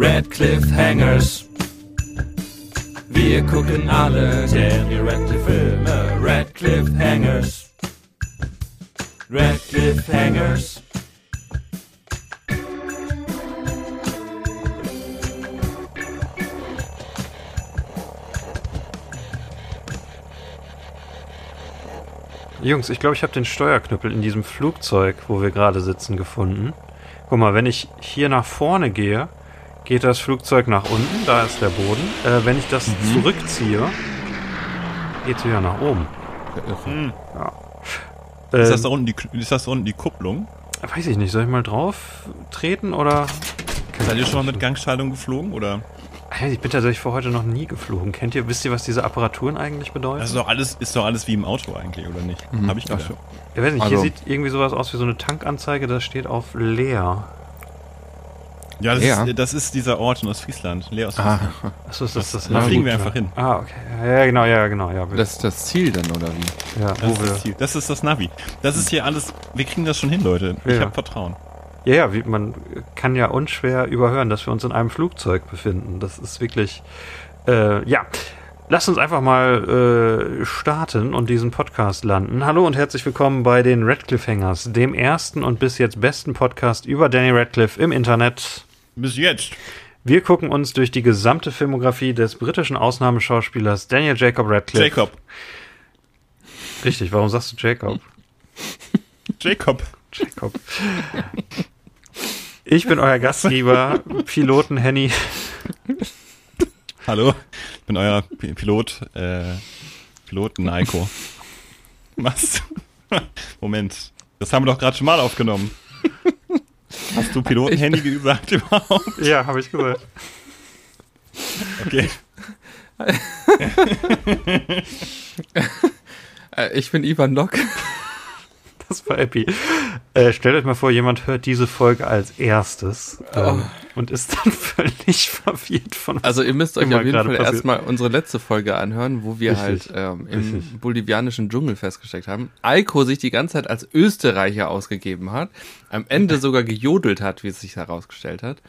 Red Cliffhangers. Wir gucken alle Daniel Radcliffe Filme. Red Cliffhangers. Red Cliffhangers. Jungs, ich glaube, ich habe den Steuerknüppel in diesem Flugzeug, wo wir gerade sitzen, gefunden. Guck mal, wenn ich hier nach vorne gehe, geht das Flugzeug nach unten, da ist der Boden. Äh, wenn ich das Mhm. zurückziehe, geht es wieder nach oben. Hm. Äh, Ist, das da unten die, ist das da unten die Kupplung? weiß ich nicht, soll ich mal drauf treten oder? Seid ihr schon mal mit Gangschaltung geflogen oder? Ich bin tatsächlich vor heute noch nie geflogen. Kennt ihr, wisst ihr, was diese Apparaturen eigentlich bedeuten? Das ist doch alles, ist doch alles wie im Auto eigentlich, oder nicht? Hab ich gedacht. ich weiß nicht, also- hier sieht irgendwie sowas aus wie so eine Tankanzeige, das steht auf leer. Ja, das, Ja. Ist, das ist dieser Ort in Ostfriesland. Leer aus Ah, Achso, ist das das? Da Ja, fliegen gut, wir ja. einfach hin. Ah, okay. Ja, genau, ja, genau, ja. das ist das Ziel dann, oder wie? ja, Das ist wir, das Ziel. Das ist das Navi. Das ist hier alles, wir kriegen das schon hin, Leute. Ich Ja. habe Vertrauen. Ja, ja, wie, man kann ja unschwer überhören, dass wir uns in einem Flugzeug befinden. Das ist wirklich, äh, ja. Lasst uns einfach mal äh, starten und diesen Podcast landen. Hallo und herzlich willkommen bei den Radcliffe Hangers, dem ersten und bis jetzt besten Podcast über Danny Radcliffe im Internet. Bis jetzt. Wir gucken uns durch die gesamte Filmografie des britischen Ausnahmeschauspielers Daniel Jacob Radcliffe. Jacob. Richtig, warum sagst du Jacob? Jacob. Jacob. Ich bin euer Gastgeber, Piloten Henny. Hallo. Ich bin euer P Pilot, äh, Pilot Naiko. Was? Moment. Das haben wir doch gerade schon mal aufgenommen. Hast du Pilotenhandy gesagt überhaupt? Ja, habe ich gesagt. Okay. Äh, ich bin Ivan Lock. Das war Epi. Äh, stellt euch mal vor, jemand hört diese Folge als erstes ähm, und ist dann völlig verwirrt von Also ihr müsst euch auf jeden Fall erstmal unsere letzte Folge anhören, wo wir Richtig. halt ähm, im Richtig. bolivianischen Dschungel festgesteckt haben. Eiko sich die ganze Zeit als Österreicher ausgegeben hat, am Ende sogar gejodelt hat, wie es sich herausgestellt hat.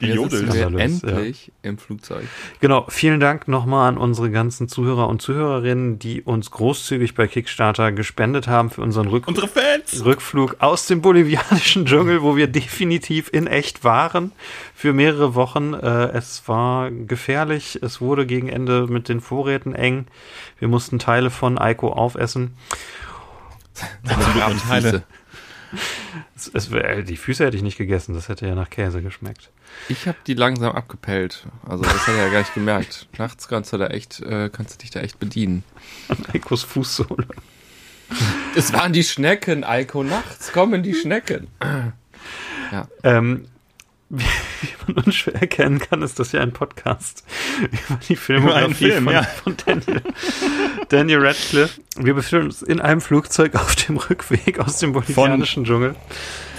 Gejodelt? sitzen wir Skandalös, ja. endlich im Flugzeug. Genau, vielen Dank nochmal an unsere ganzen Zuhörer und Zuhörerinnen, die uns großzügig bei Kickstarter gespendet haben für unseren Rück Unsere Fans! Rückflug aus dem bolivianischen Dschungel, wo wir definitiv in echt waren für mehrere Wochen. Äh, es war gefährlich, es wurde gegen Ende mit den Vorräten eng. Wir mussten Teile von Eiko aufessen. Teile. Es, es, die Füße hätte ich nicht gegessen, das hätte ja nach Käse geschmeckt. Ich habe die langsam abgepellt. Also das hat er ja gar nicht gemerkt. Nachts kannst du da echt, äh, kannst du dich da echt bedienen. An Eikos Fußsohle. Es waren die Schnecken, Eiko. Nachts kommen die Schnecken. Ja. Ähm, wie, wie man unschwer erkennen kann, ist das ja ein Podcast über die Filmografie Film, von, ja. von Daniel, Daniel Radcliffe. Wir befinden uns in einem Flugzeug auf dem Rückweg aus dem bolivianischen Dschungel.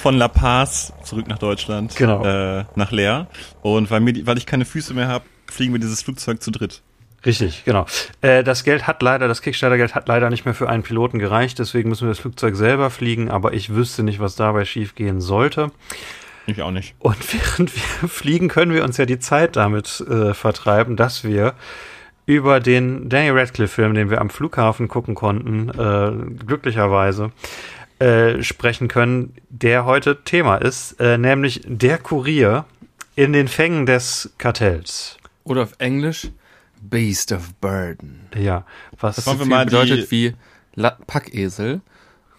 Von La Paz zurück nach Deutschland. Genau. Äh, nach Leer. Und weil, mir weil ich keine Füße mehr habe, fliegen wir dieses Flugzeug zu dritt. Richtig, genau. Äh, das Geld hat leider, das Kickstarter-Geld hat leider nicht mehr für einen Piloten gereicht, deswegen müssen wir das Flugzeug selber fliegen, aber ich wüsste nicht, was dabei schiefgehen sollte. Ich auch nicht. Und während wir fliegen, können wir uns ja die Zeit damit äh, vertreiben, dass wir über den Daniel Radcliffe-Film, den wir am Flughafen gucken konnten, äh, glücklicherweise, äh, sprechen können, der heute Thema ist, äh, nämlich der Kurier in den Fängen des Kartells. Oder auf Englisch Beast of Burden. Ja, was Das Wollen wir so viel mal bedeutet wie La Packesel.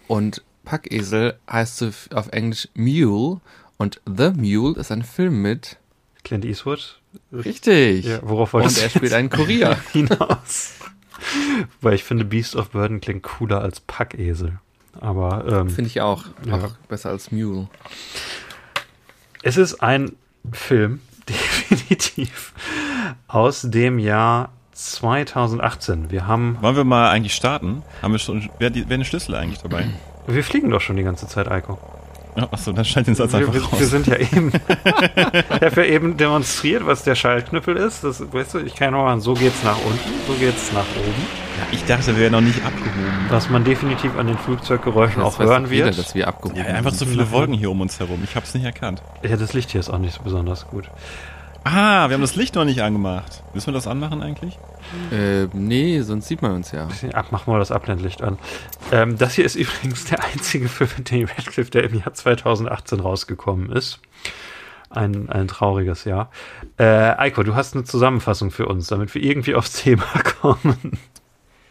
Und Packesel heißt auf Englisch Mule. Und The Mule ist ein Film mit. Clint Eastwood. Richtig. Ja, worauf Und er du spielt einen Kurier. hinaus? Weil ich finde, Beast of Burden klingt cooler als Packesel. Aber ähm, Finde ich auch. Ja. Auch besser als Mule. Es ist ein Film, definitiv, aus dem Jahr 2018. Wir haben, Wollen wir mal eigentlich starten? Haben wir schon, wer, die, wer den Schlüssel eigentlich dabei? wir fliegen doch schon die ganze Zeit, Eiko. Ja, Achso, dann schneid den Satz Wir, einfach wir, raus. wir sind ja eben, ich habe ja eben demonstriert, was der Schaltknüppel ist. Das, weißt du, ich kann ja noch mal, so geht's nach unten, so geht's nach oben. ich dachte, wir wären noch nicht abgehoben. Was man definitiv an den Flugzeuggeräuschen auch weiß hören doch jeder, wird. dass wir abgehoben Ja, einfach so viele Wolken hier um uns herum. Ich hab's nicht erkannt. Ja, das Licht hier ist auch nicht so besonders gut. Ah, wir haben das Licht noch nicht angemacht. Müssen wir das anmachen eigentlich? Äh, nee, sonst sieht man uns ja. Ab, mach mal das Abblendlicht an. Ähm, das hier ist übrigens der einzige Film mit Danny Radcliffe, der im Jahr 2018 rausgekommen ist. Ein, ein trauriges Jahr. Äh, Eiko, du hast eine Zusammenfassung für uns, damit wir irgendwie aufs Thema kommen.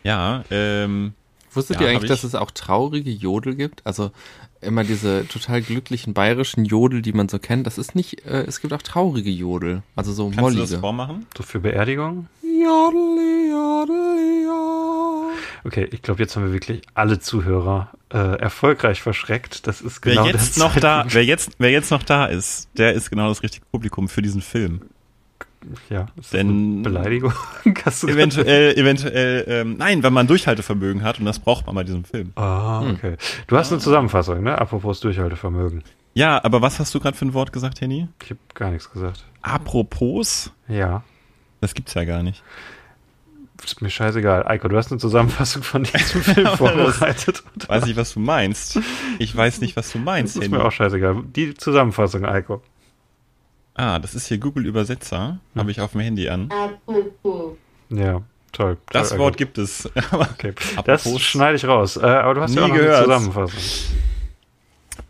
Ja, ähm, Wusstet Ja, ihr eigentlich, ich. dass es auch traurige Jodel gibt? Also immer diese total glücklichen bayerischen Jodel, die man so kennt. Das ist nicht, äh, es gibt auch traurige Jodel. Also so kannst du das mollige. vormachen? So für Beerdigung? Jodeli, jodeli, jodel. Okay, ich glaube, jetzt haben wir wirklich alle Zuhörer äh, erfolgreich verschreckt. Das ist genau wer jetzt der noch da, wer jetzt, wer jetzt noch da ist, der ist genau das richtige Publikum für diesen Film. Ja, ist das Denn- eine Beleidigung. Eventuell, eventuell, ähm, nein, weil man Durchhaltevermögen hat und das braucht man bei diesem Film. Ah, okay. Du hast eine Zusammenfassung, ne? Apropos Durchhaltevermögen. Ja, aber was hast du gerade für ein Wort gesagt, Henny? Ich habe gar nichts gesagt. Apropos, Ja, das gibt's ja gar nicht. ist mir scheißegal. Eiko, du hast eine Zusammenfassung von diesem Film vorbereitet. Weiß nicht, was du meinst. Ich weiß nicht, was du Das meinst, ist Henny. mir auch scheißegal. Die Zusammenfassung, Eiko. Ah, das ist hier Google Übersetzer. Habe ich auf dem Handy an. Ja, toll. Das toll, Wort Eiko. gibt es. Okay. Das schneide ich raus. Äh, aber du hast ja Nie auch noch gehört. eine Zusammenfassung.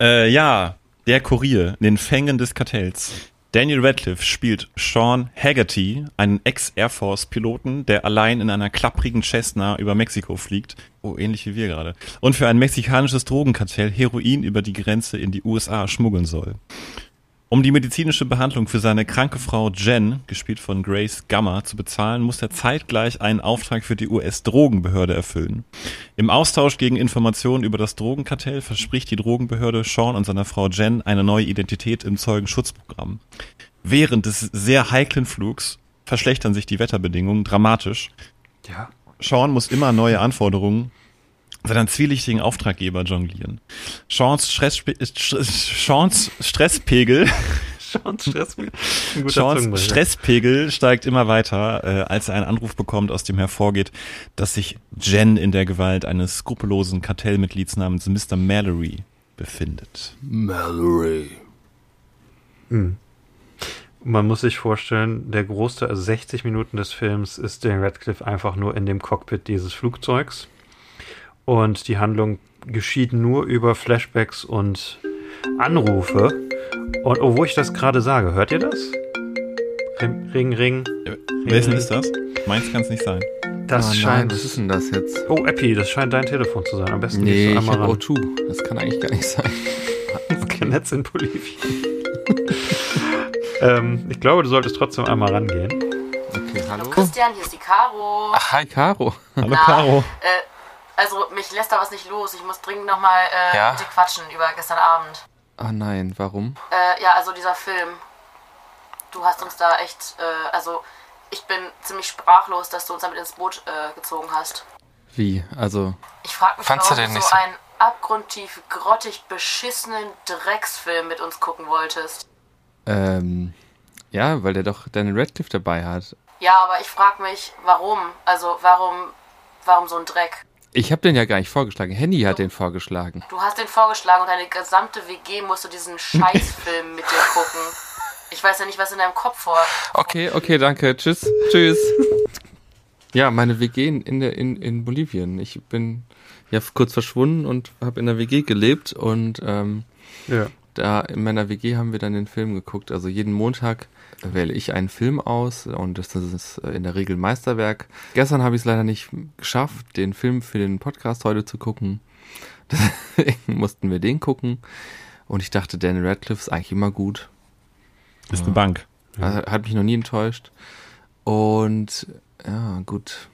Äh, ja, der Kurier, in den Fängen des Kartells. Daniel Radcliffe spielt Sean Haggerty, einen Ex-Air Force-Piloten, der allein in einer klapprigen Cessna über Mexiko fliegt. Oh, ähnlich wie wir gerade. Und für ein mexikanisches Drogenkartell Heroin über die Grenze in die USA schmuggeln soll. Um die medizinische Behandlung für seine kranke Frau Jen, gespielt von Grace Gamma, zu bezahlen, muss er zeitgleich einen Auftrag für die US-Drogenbehörde erfüllen. Im Austausch gegen Informationen über das Drogenkartell verspricht die Drogenbehörde Sean und seiner Frau Jen eine neue Identität im Zeugenschutzprogramm. Während des sehr heiklen Flugs verschlechtern sich die Wetterbedingungen dramatisch. Ja. Sean muss immer neue Anforderungen seinen zwielichtigen Auftraggeber jonglieren. Seans, Stressspe Seans Stresspegel Sean Stress. Ein guter Seans Zungenbrecher. Stresspegel steigt immer weiter, äh, als er einen Anruf bekommt, aus dem hervorgeht, dass sich Jen in der Gewalt eines skrupellosen Kartellmitglieds namens Mr. Mallory befindet. Mallory. Man muss sich vorstellen, der Großteil, also 60 Minuten des Films, ist Dan Radcliffe einfach nur in dem Cockpit dieses Flugzeugs. Und die Handlung geschieht nur über Flashbacks und Anrufe. Und oh, wo ich das gerade sage, hört ihr das? Ring, Ring, Ring. Wessen ist das? Meins kann es nicht sein. Das oh nein, scheint. was ist denn das jetzt? oh, Epi, das scheint dein Telefon zu sein. Am besten Nee, gehst ich du einmal habe ran. O2. Das kann eigentlich gar nicht sein. Kein Netz in Bolivien. ähm, ich glaube, du solltest trotzdem einmal rangehen. Okay, hallo. Christian, hier ist die Caro. Ach, hi, Caro. Hallo Na, Caro. Äh, also, mich lässt da was nicht los. Ich muss dringend nochmal äh, Ja? mit dir quatschen über gestern Abend. Ah nein, warum? Äh, ja, also dieser Film. Du hast uns da echt, äh, also ich bin ziemlich sprachlos, dass du uns damit ins Boot äh, gezogen hast. Wie? Also, Ich frag mich, Fandst du warum den du nicht so einen abgrundtief, grottig beschissenen Drecksfilm mit uns gucken wolltest. ähm, ja, weil der doch Daniel Radcliffe dabei hat. Ja, aber ich frag mich, warum? Also, warum, warum so ein Dreck? Ich habe den ja gar nicht vorgeschlagen. Henny hat den vorgeschlagen. Du hast den vorgeschlagen und deine gesamte WG musste diesen Scheißfilm mit dir gucken. Ich weiß ja nicht, was in deinem Kopf vor. Okay, okay, danke. Tschüss. Tschüss. Ja, meine WG in, in, der- in, in Bolivien. Ich bin ja kurz verschwunden und habe in der WG gelebt und ähm, Ja. da in meiner WG haben wir dann den Film geguckt. Also jeden Montag wähle ich einen Film aus und das ist in der Regel Meisterwerk. Gestern habe ich es leider nicht geschafft, den Film für den Podcast heute zu gucken. Deswegen mussten wir den gucken. Und ich dachte, Daniel Radcliffe ist eigentlich immer gut. Ist eine Bank. Also, hat mich noch nie enttäuscht. Und ja, gut.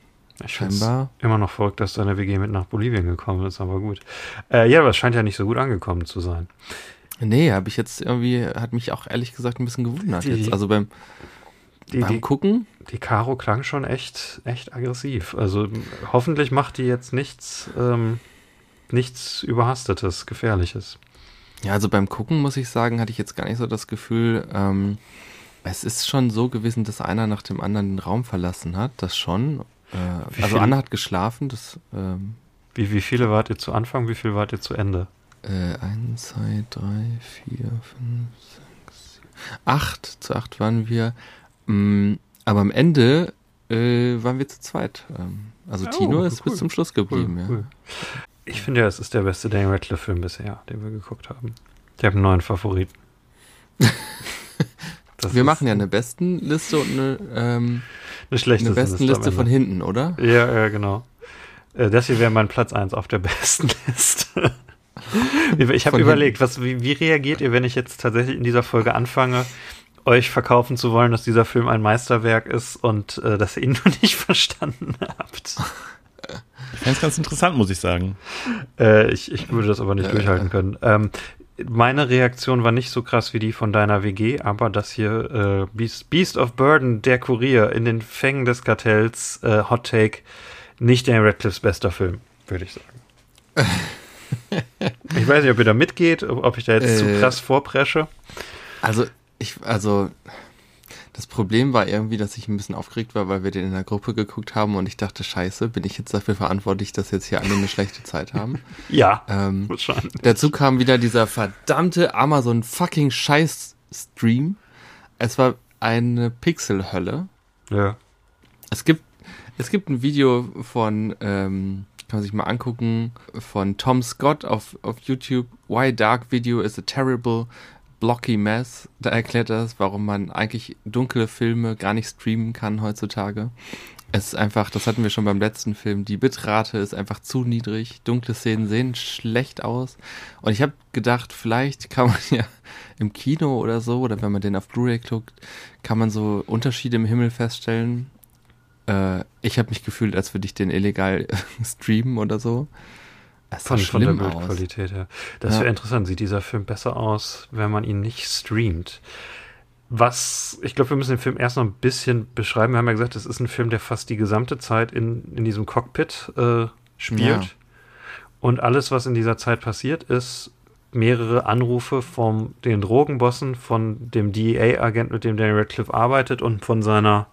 Ich Scheinbar. immer noch verrückt, dass deine WG mit nach Bolivien gekommen ist, aber gut. Äh, ja, aber es scheint ja nicht so gut angekommen zu sein. Nee, habe ich jetzt irgendwie, hat mich auch ehrlich gesagt ein bisschen gewundert Die- jetzt. Also beim, Die, beim die, Gucken, die Caro klang schon echt, echt aggressiv. Also hoffentlich macht die jetzt nichts, ähm, nichts Überhastetes, Gefährliches. ja, also beim Gucken muss ich sagen, hatte ich jetzt gar nicht so das Gefühl, ähm, es ist schon so gewesen, dass einer nach dem anderen den Raum verlassen hat, das schon. Äh, also Anna hat geschlafen, das ähm, Wie, wie viele wart ihr zu Anfang, wie viel wart ihr zu Ende? Äh, 1, 2, 3, 4, 5, 6, Acht, zu acht waren wir. Mm, aber am Ende äh, waren wir zu zweit. Ähm, also Oh, Tino ist cool. bis zum Schluss geblieben, ja. Cool. Ich finde ja, es ist der beste Daniel Radcliffe-Film bisher, den wir geguckt haben. Ich habe einen neuen Favoriten. Wir machen ja eine Bestenliste und eine, ähm, eine schlechte eine Bestenliste von hinten, oder? Ja, ja, genau. Äh, Das hier wäre mein Platz 1 auf der besten Liste. Ich habe überlegt, was, wie, wie reagiert ihr, wenn ich jetzt tatsächlich in dieser Folge anfange, euch verkaufen zu wollen, dass dieser Film ein Meisterwerk ist und äh, dass ihr ihn noch nicht verstanden habt? Ich fände es ganz interessant, muss ich sagen. Äh, ich, ich würde das aber nicht Äh. durchhalten können. Ähm, meine Reaktion war nicht so krass wie die von deiner WG, aber das hier äh, Beast, Beast of Burden, der Kurier in den Fängen des Kartells, äh, Hot Take, nicht Daniel Radcliffes bester Film, würde ich sagen. ich weiß nicht, ob ihr da mitgeht, ob ich da jetzt zu Äh. krass vorpresche. Also, ich, also, das Problem war irgendwie, dass ich ein bisschen aufgeregt war, weil wir den in der Gruppe geguckt haben und ich dachte, scheiße, bin ich jetzt dafür verantwortlich, dass jetzt hier alle eine schlechte Zeit haben? Ja, Ähm, wahrscheinlich. dazu kam wieder dieser verdammte Amazon fucking Scheiß Stream. Es war eine Pixelhölle. Ja. Es gibt, es gibt ein Video von, ähm, kann man sich mal angucken, von Tom Scott auf, auf YouTube. Why Dark Video is a Terrible Blocky Mess. Da erklärt er das, warum man eigentlich dunkle Filme gar nicht streamen kann heutzutage. Es ist einfach, das hatten wir schon beim letzten Film, die Bitrate ist einfach zu niedrig. Dunkle Szenen sehen schlecht aus. Und ich habe gedacht, vielleicht kann man ja im Kino oder so, oder wenn man den auf Blu-ray guckt, kann man so Unterschiede im Himmel feststellen. Äh, ich habe mich gefühlt, als würde ich den illegal streamen oder so. Sah Von, von der. Bildqualität her. Das Ja. wäre interessant. Sieht dieser Film besser aus, wenn man ihn nicht streamt? Was, ich glaube, wir müssen den Film erst noch ein bisschen beschreiben. Wir haben ja gesagt, es ist ein Film, der fast die gesamte Zeit in, in diesem Cockpit äh, spielt. Ja. Und alles, was in dieser Zeit passiert, ist mehrere Anrufe von den Drogenbossen, von dem DEA-Agent, mit dem Daniel Radcliffe arbeitet und von seiner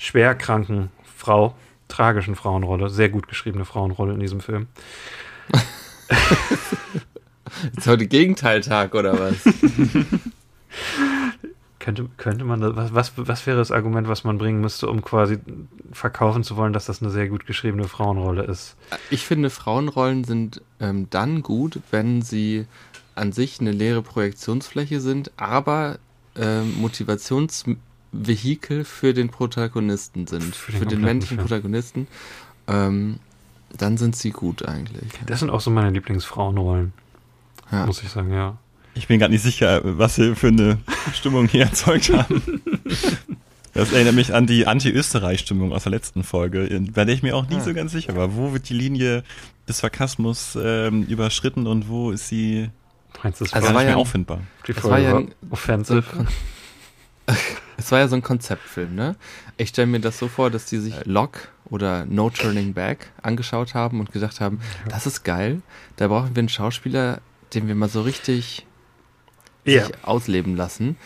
schwerkranken Frau, tragischen Frauenrolle, sehr gut geschriebene Frauenrolle in diesem Film. Ist heute Gegenteiltag oder was? Könnte, könnte man, was, was, was wäre das Argument, was man bringen müsste, um quasi verkaufen zu wollen, dass das eine sehr gut geschriebene Frauenrolle ist? Ich finde, Frauenrollen sind ähm, dann gut, wenn sie an sich eine leere Projektionsfläche sind, aber ähm, Motivationsvehikel für den Protagonisten sind, Für für den den, kompletten männlichen Film. Protagonisten. Ähm, dann sind sie gut eigentlich. Das sind auch so meine Lieblingsfrauenrollen, Ja. muss ich sagen, ja. Ich bin gerade nicht sicher, was wir für eine Stimmung hier erzeugt haben. Das erinnert mich an die Anti-Österreich-Stimmung aus der letzten Folge, bei der ich mir auch nie Ah. so ganz sicher war. Wo wird die Linie des Sarkasmus ähm, überschritten und wo ist sie Meinst du, es Also gar war nicht mehr ja- auffindbar? die Folge war ja war offensive? Es war ja so ein Konzeptfilm, ne? Ich stelle mir das so vor, dass die sich Lock oder No Turning Back angeschaut haben und gedacht haben, das ist geil, da brauchen wir einen Schauspieler, den wir mal so richtig sich ausleben lassen.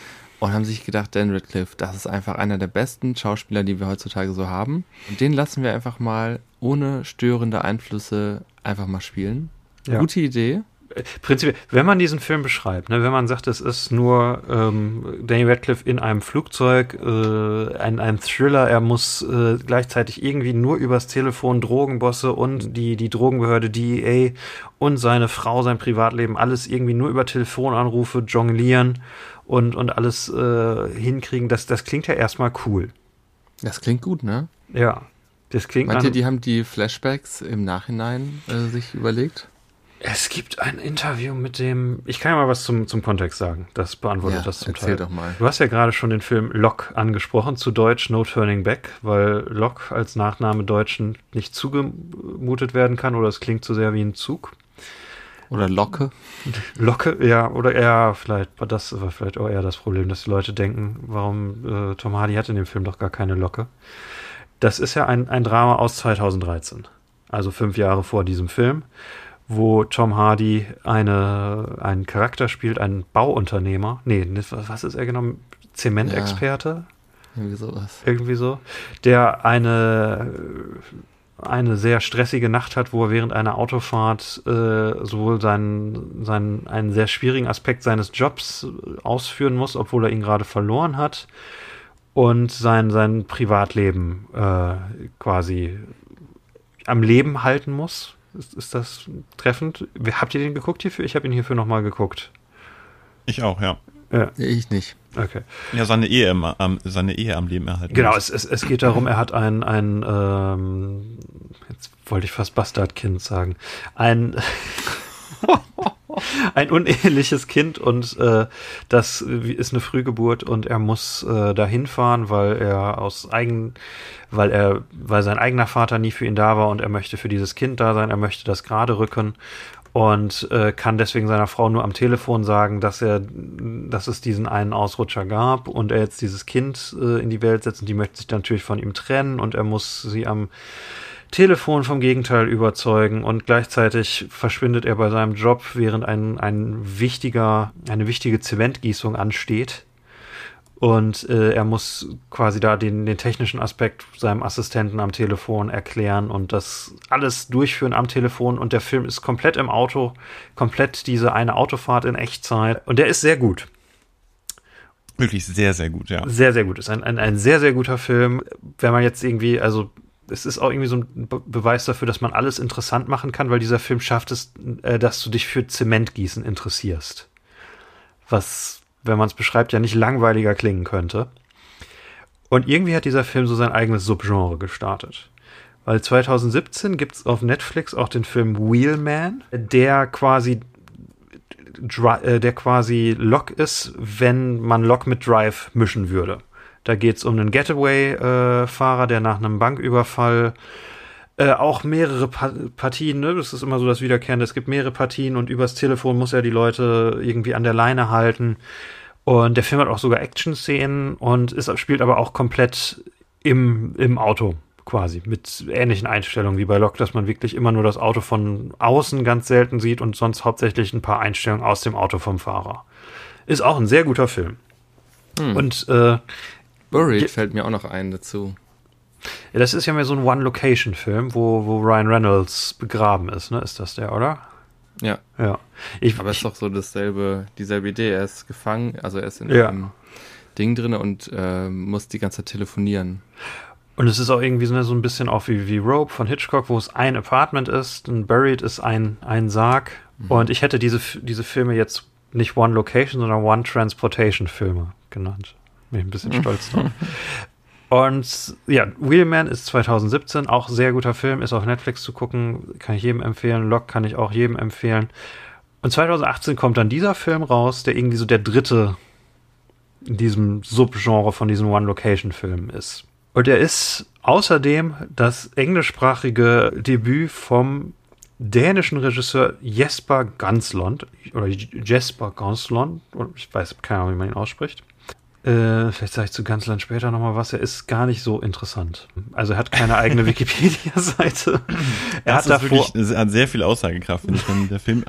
Und haben sich gedacht, Dan Radcliffe, das ist einfach einer der besten Schauspieler, die wir heutzutage so haben. Und den lassen wir einfach mal ohne störende Einflüsse einfach mal spielen. Ja. Gute Idee. Prinzipiell, wenn man diesen Film beschreibt, ne, wenn man sagt, es ist nur ähm, Danny Radcliffe in einem Flugzeug, äh, ein, ein Thriller, er muss äh, gleichzeitig irgendwie nur übers Telefon Drogenbosse und die, die Drogenbehörde DEA und seine Frau, sein Privatleben, alles irgendwie nur über Telefonanrufe jonglieren und, und alles äh, hinkriegen, das, das klingt ja erstmal cool. Das klingt gut, ne? Ja. Das klingt Meint ihr, die haben die Flashbacks im Nachhinein äh, sich überlegt? Es gibt ein Interview mit dem. Ich kann ja mal was zum, zum Kontext sagen. Das beantwortet das zum erzähl Teil. doch mal. Du hast ja gerade schon den Film Lock angesprochen, zu Deutsch No Turning Back, weil Lock als Nachname Deutschen nicht zugemutet werden kann oder es klingt zu sehr wie ein Zug. Oder Locke? Locke, ja, oder eher vielleicht, das war vielleicht auch eher das Problem, dass die Leute denken, warum äh, Tom Hardy hat in dem Film doch gar keine Locke. Das ist ja ein, ein Drama aus 2013, also fünf Jahre vor diesem Film, wo Tom Hardy eine, einen Charakter spielt, einen Bauunternehmer. Nee, nicht- was ist er genau? Zementexperte? Irgendwie sowas. irgendwie so, der eine eine sehr stressige Nacht hat, wo er während einer Autofahrt äh, sowohl seinen, seinen, einen sehr schwierigen Aspekt seines Jobs ausführen muss, obwohl er ihn gerade verloren hat, und sein, sein Privatleben äh, quasi am Leben halten muss. Ist, ist das treffend? Habt ihr den geguckt hierfür? Ich habe ihn hierfür nochmal geguckt. Ich auch, ja. Ja, Ich nicht. okay. Ja, seine Ehe, im, am, seine Ehe am Leben erhalten. Genau, es, es, es geht darum, er hat ein, ein ähm, jetzt wollte ich fast Bastardkind sagen, ein, ein uneheliches Kind und äh, das ist eine Frühgeburt und er muss äh, dahin fahren, weil er aus eigen, weil er, weil sein eigener Vater nie für ihn da war und er möchte für dieses Kind da sein, er möchte das gerade rücken und äh, kann deswegen seiner Frau nur am Telefon sagen, dass er, dass es diesen einen Ausrutscher gab und er jetzt dieses Kind äh, in die Welt setzt und die möchte sich natürlich von ihm trennen und er muss sie am Telefon vom Gegenteil überzeugen und gleichzeitig verschwindet er bei seinem Job, während ein, ein wichtiger, eine wichtige Zementgießung ansteht. Und äh, er muss quasi da den, den technischen Aspekt seinem Assistenten am Telefon erklären und das alles durchführen am Telefon. Und der Film ist komplett im Auto, komplett diese eine Autofahrt in Echtzeit. Und der ist sehr gut. Wirklich sehr, sehr gut, ja. Sehr, sehr gut. Ist ein, ein, ein sehr, sehr guter Film. Wenn man jetzt irgendwie, also es ist auch irgendwie so ein Be Beweis dafür, dass man alles interessant machen kann, weil dieser Film schafft es, äh, dass du dich für Zementgießen interessierst. Was, wenn man es beschreibt, ja nicht langweiliger klingen könnte. Und irgendwie hat dieser Film so sein eigenes Subgenre gestartet. Weil 2017 gibt es auf Netflix auch den Film Wheelman, der quasi äh, der quasi Lock ist, wenn man Lock mit Drive mischen würde. Da geht es um einen Getaway-Fahrer, der nach einem Banküberfall äh, auch mehrere pa Partien, ne? das ist immer so das Wiederkehrende, es gibt mehrere Partien und übers Telefon muss er die Leute irgendwie an der Leine halten. Und der Film hat auch sogar Action-Szenen und ist, spielt aber auch komplett im, im Auto quasi, mit ähnlichen Einstellungen wie bei Locke, dass man wirklich immer nur das Auto von außen ganz selten sieht und sonst hauptsächlich ein paar Einstellungen aus dem Auto vom Fahrer. Ist auch ein sehr guter Film. Und äh, Buried Ge- fällt mir auch noch ein dazu. ja, das ist ja mehr so ein One-Location-Film, wo, wo Ryan Reynolds begraben ist, ne? Ist das der, oder? Ja, Ja. Ich, aber es ist doch so dasselbe, dieselbe Idee. Er ist gefangen, also er ist in Ja. einem Ding drin und äh, muss die ganze Zeit telefonieren. Und es ist auch irgendwie so, ne, so ein bisschen auch wie, wie Rope von Hitchcock, wo es ein Apartment ist, ein Buried ist ein, ein Sarg. Und ich hätte diese, diese Filme jetzt nicht One Location, sondern One Transportation Filme genannt. Bin ein bisschen stolz drauf. Und ja, Wheelman ist 2017, auch sehr guter Film, ist auf Netflix zu gucken, kann ich jedem empfehlen. Lock kann ich auch jedem empfehlen. Und 2018 kommt dann dieser Film raus, der irgendwie so der dritte in diesem Subgenre von diesen One-Location-Filmen ist. Und er ist außerdem das englischsprachige Debüt vom dänischen Regisseur Jesper Ganslund oder Jesper Ganslund, ich weiß keine Ahnung, wie man ihn ausspricht. Äh, vielleicht sage ich zu Gansland später nochmal was. Er ist gar nicht so interessant. Also er hat keine eigene Wikipedia-Seite. Er Das hat davor, wirklich, hat sehr viel Aussagekraft, finde ich, wenn der Film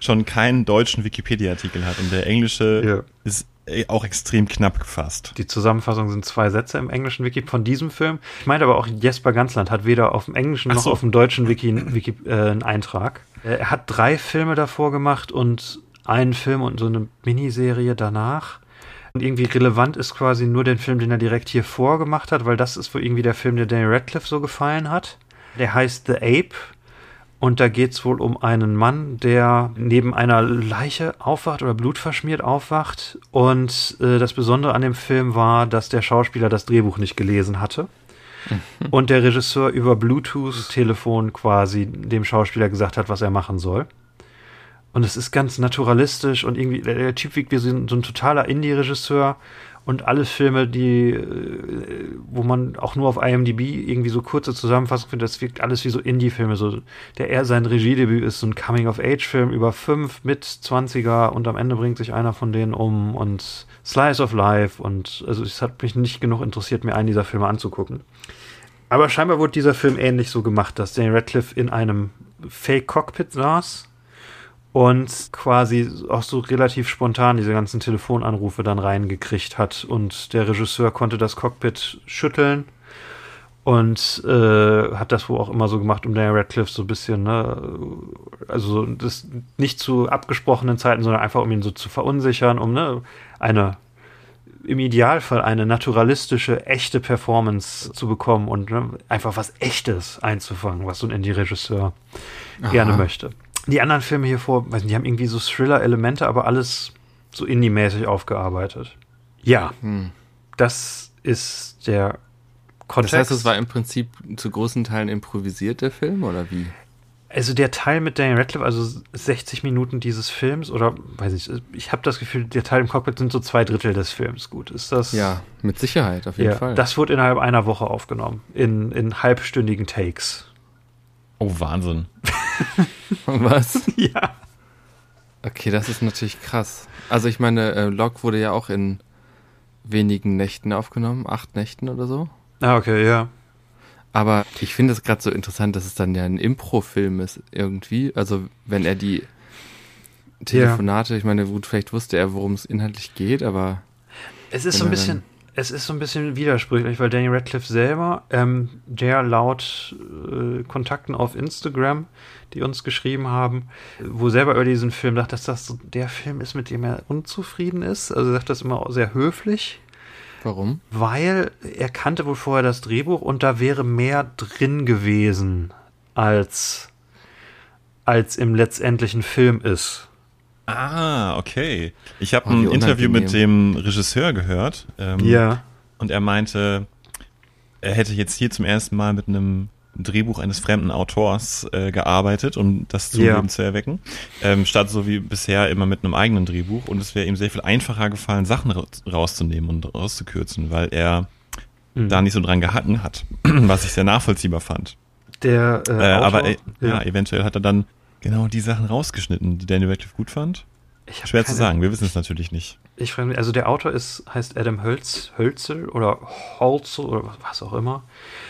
schon keinen deutschen Wikipedia-Artikel hat und der englische Ja. ist äh, auch extrem knapp gefasst. Die Zusammenfassung sind zwei Sätze im englischen Wiki von diesem Film. Ich meinte aber auch, Jesper Gansland hat weder auf dem englischen Ach noch so. auf dem deutschen Wiki, Wiki äh, einen Eintrag. Äh, Er hat drei Filme davor gemacht und einen Film und so eine Miniserie danach. Und irgendwie relevant ist quasi nur den Film, den er direkt hier vorgemacht hat, weil das ist wohl irgendwie der Film, der Daniel Radcliffe so gefallen hat. Der heißt The Ape und da geht es wohl um einen Mann, der neben einer Leiche aufwacht oder blutverschmiert aufwacht. Und äh, das Besondere an dem Film war, dass der Schauspieler das Drehbuch nicht gelesen hatte. Und der Regisseur über Bluetooth-Telefon quasi dem Schauspieler gesagt hat, was er machen soll. Und es ist ganz naturalistisch und irgendwie, der, der Typ wirkt wie so ein, so ein totaler Indie-Regisseur. Und alle Filme, die, äh, wo man auch nur auf IMDb irgendwie so kurze Zusammenfassung findet, das wirkt alles wie so Indie-Filme. So, der eher sein Regiedebüt ist so ein Coming-of-Age-Film über fünf mit 20er und am Ende bringt sich einer von denen um und Slice of Life und also es hat mich nicht genug interessiert, mir einen dieser Filme anzugucken. Aber scheinbar wurde dieser Film ähnlich so gemacht, dass Daniel Radcliffe in einem Fake-Cockpit saß und quasi auch so relativ spontan diese ganzen Telefonanrufe dann reingekriegt hat und der Regisseur konnte das Cockpit schütteln und äh, hat das wohl auch immer so gemacht, um Daniel Radcliffe so ein bisschen, ne, also das nicht zu abgesprochenen Zeiten, sondern einfach um ihn so zu verunsichern, um ne, eine im Idealfall eine naturalistische, echte Performance zu bekommen und ne, einfach was Echtes einzufangen, was so ein Indie-Regisseur gerne möchte. Die anderen Filme hier vor, weiß nicht, die haben irgendwie so Thriller-Elemente, aber alles so Indie-mäßig aufgearbeitet. Ja, Hm. das ist der Das Kontext. heißt, es war im Prinzip zu großen Teilen improvisiert, der Film, oder wie? Also der Teil mit Daniel Radcliffe, also 60 Minuten dieses Films, oder weiß ich, ich habe das Gefühl, der Teil im Cockpit sind so zwei Drittel des Films. Gut, ist das? Ja, mit Sicherheit, auf jeden ja, Fall. Das wurde innerhalb einer Woche aufgenommen, in, in halbstündigen Takes. Oh, Wahnsinn. Was? Ja. Okay, das ist natürlich krass. Also ich meine, äh, Locke wurde ja auch in wenigen Nächten aufgenommen, acht Nächten oder so. Ah, okay, ja. Aber ich finde es gerade so interessant, dass es dann ja ein Impro-Film ist irgendwie. Also wenn er die Telefonate, ich meine, gut, vielleicht wusste er, worum es inhaltlich geht, aber Es ist so ein bisschen, es ist so ein bisschen widersprüchlich, weil Daniel Radcliffe selber, ähm, der laut äh, Kontakten auf Instagram, die uns geschrieben haben, wo selber über diesen Film dachte, dass das so der Film ist, mit dem er unzufrieden ist. Also er sagt das immer sehr höflich, warum? weil er kannte wohl vorher das Drehbuch und da wäre mehr drin gewesen, als, als im letztendlichen Film ist. Ah, okay. Ich habe Oh, ein Interview mit dem Regisseur gehört. Ähm, Ja. Und er meinte, er hätte jetzt hier zum ersten Mal mit einem Drehbuch eines fremden Autors äh, gearbeitet, um das zu Ja. Zu erwecken, ähm, statt so wie bisher immer mit einem eigenen Drehbuch. Und es wäre ihm sehr viel einfacher gefallen, Sachen ra rauszunehmen und rauszukürzen, weil er Mhm. da nicht so dran gehacken hat, was ich sehr nachvollziehbar fand. Der, äh, Äh, aber ja. ja. eventuell hat er dann genau die Sachen rausgeschnitten, die Daniel Radcliffe gut fand. Schwer zu keine- sagen, wir wissen es natürlich nicht. Ich frage mich, also der Autor ist, heißt Adam Hölz, Hölzel oder Holzel oder was auch immer.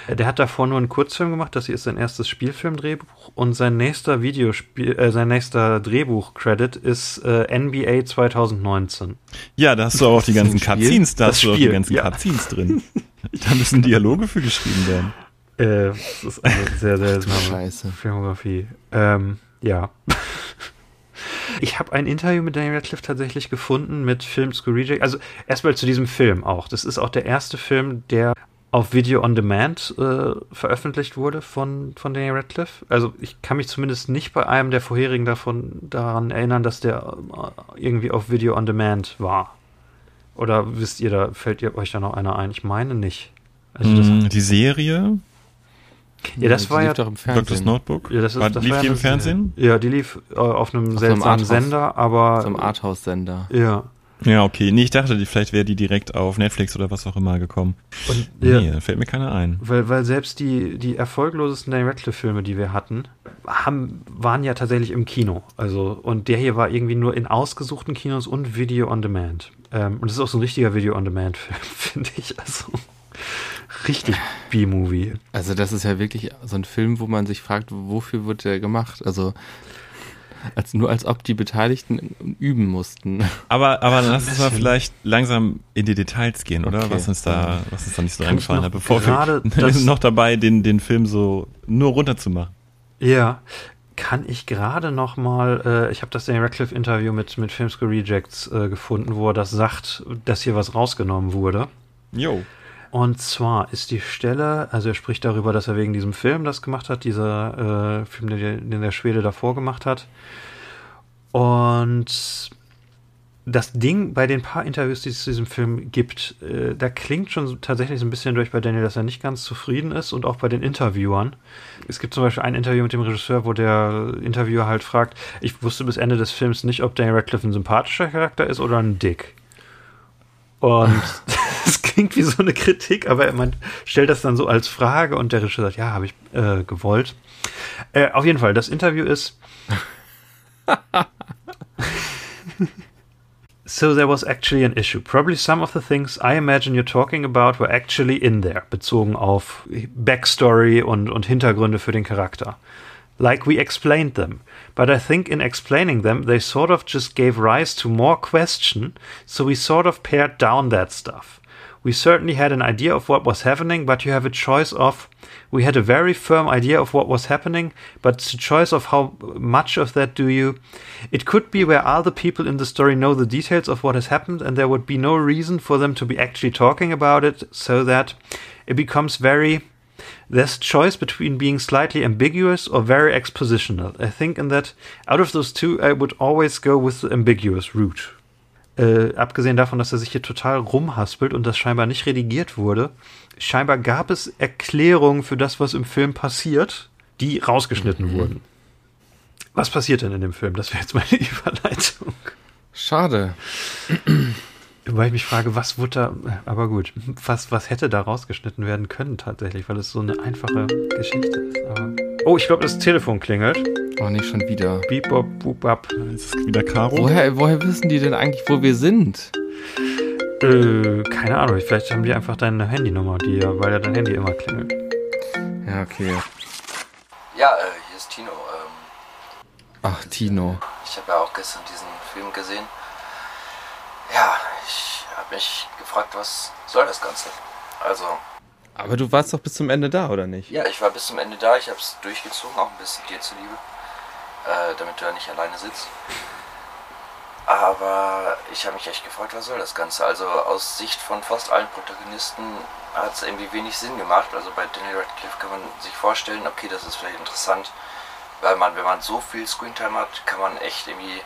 Der hat davor nur einen Kurzfilm gemacht, das hier ist sein erstes Spielfilmdrehbuch und sein nächster Videospiel, äh, sein nächster Drehbuch-Credit ist äh, NBA 2019. Ja, da hast du aber auch die ganzen? Cutscenes, da Das hast du auch die ganzen ja. Cutscenes drin. Da müssen Dialoge für geschrieben werden. Äh, das ist eine sehr, sehr seltsame Scheiße. Filmografie. Ähm, ja. Ich habe ein Interview mit Daniel Radcliffe tatsächlich gefunden mit Film School Reject. Also erstmal zu diesem Film auch. Das ist auch der erste Film, der auf Video on Demand äh, veröffentlicht wurde von, von Daniel Radcliffe. Also ich kann mich zumindest nicht bei einem der vorherigen davon daran erinnern, dass der äh, irgendwie auf Video on Demand war. Oder wisst ihr da, fällt ihr euch da noch einer ein? Ich meine nicht. Also Mm, die Serie, ja, das die war lief ja doch im Fernsehen. Notebook, Ja, das ist, war, das lief war die ja im Fernsehen? Ja, die lief äh, auf einem einem seltsamen Arthouse- Sender, aber. So ein Arthouse-Sender. Ja. Ja, okay. Nee, ich dachte, die, vielleicht wäre die direkt auf Netflix oder was auch immer gekommen. Und, Nee, ja. da fällt mir keiner ein. Weil, weil selbst die, die erfolglosesten Daniel Radcliffe-Filme, die wir hatten, haben, waren ja tatsächlich im Kino. Also, und der hier war irgendwie nur in ausgesuchten Kinos und Video on Demand. Ähm, und das ist auch so ein richtiger Video on Demand-Film, finde ich. Also richtig B-Movie. Also das ist ja wirklich so ein Film, wo man sich fragt, wofür wird der gemacht? Also als, nur als ob die Beteiligten üben mussten. Aber, aber lass uns mal vielleicht langsam in die Details gehen, oder? Okay. Was uns da, was uns da nicht so Kann noch hat, bevor gerade wir, sind noch dabei, den, den Film so nur runterzumachen. Ja, kann ich gerade noch mal, äh, ich habe das Daniel Radcliffe-Interview mit, mit Filmschool Rejects äh, gefunden, wo er das sagt, dass hier was rausgenommen wurde. Jo. Und zwar ist die Stelle, also er spricht darüber, dass er wegen diesem Film das gemacht hat, dieser äh, Film, den, den der Schwede davor gemacht hat. Und das Ding bei den paar Interviews, die es zu diesem Film gibt, äh, da klingt schon tatsächlich so ein bisschen durch bei Daniel, dass er nicht ganz zufrieden ist und auch bei den Interviewern. Es gibt zum Beispiel ein Interview mit dem Regisseur, wo der Interviewer halt fragt, ich wusste bis Ende des Films nicht, ob Daniel Radcliffe ein sympathischer Charakter ist oder ein Dick. Und das klingt wie so eine Kritik, aber man stellt das dann so als Frage und der Regisseur sagt, ja, habe ich äh, gewollt. Äh, auf jeden Fall, das Interview ist. So there was actually an issue. Probably some of the things I imagine you're talking about were actually in there, bezogen auf Backstory und, und Hintergründe für den Charakter. Like we explained them. But I think in explaining them, they sort of just gave rise to more question, so we sort of pared down that stuff. We certainly had an idea of what was happening, but you have a choice of. We had a very firm idea of what was happening, but the choice of how much of that do you. It could be where other people in the story know the details of what has happened, and there would be no reason for them to be actually talking about it, so that it becomes very. There's choice between being slightly ambiguous or very expositional. I think in that, out of those two, I would always go with the ambiguous route. Äh, abgesehen davon, dass er sich hier total rumhaspelt und das scheinbar nicht redigiert wurde, scheinbar gab es Erklärungen für das, was im Film passiert, die rausgeschnitten Mhm. wurden. Was passiert denn in dem Film? Das wäre jetzt meine Überleitung. Schade. Wobei ich mich frage, was wurde da, aber gut, was, was hätte da rausgeschnitten werden können tatsächlich, weil es so eine einfache Geschichte ist. Aber oh, ich glaube, das Telefon klingelt. Oh, nicht schon wieder. Beep, bop, boop, bap. Ist es wieder Caro? Woher, woher wissen die denn eigentlich, wo wir sind? Äh, keine Ahnung, vielleicht haben die einfach deine Handynummer, die ja, weil ja dein Handy immer klingelt. Ja, okay. Ja, äh, hier ist Tino. Ähm, Ach, Tino. ich habe ja auch gestern diesen Film gesehen. Ja, ich habe mich gefragt, was soll das Ganze? Also, Aber du warst doch bis zum Ende da, oder nicht? ja, ich war bis zum Ende da. Ich habe es durchgezogen, auch ein bisschen dir zuliebe, äh, damit du ja nicht alleine sitzt. Aber ich habe mich echt gefragt, was soll das Ganze? Also aus Sicht von fast allen Protagonisten hat es irgendwie wenig Sinn gemacht. Also bei Daniel Radcliffe kann man sich vorstellen, okay, das ist vielleicht interessant, weil man, wenn man so viel Screentime hat, kann man echt irgendwie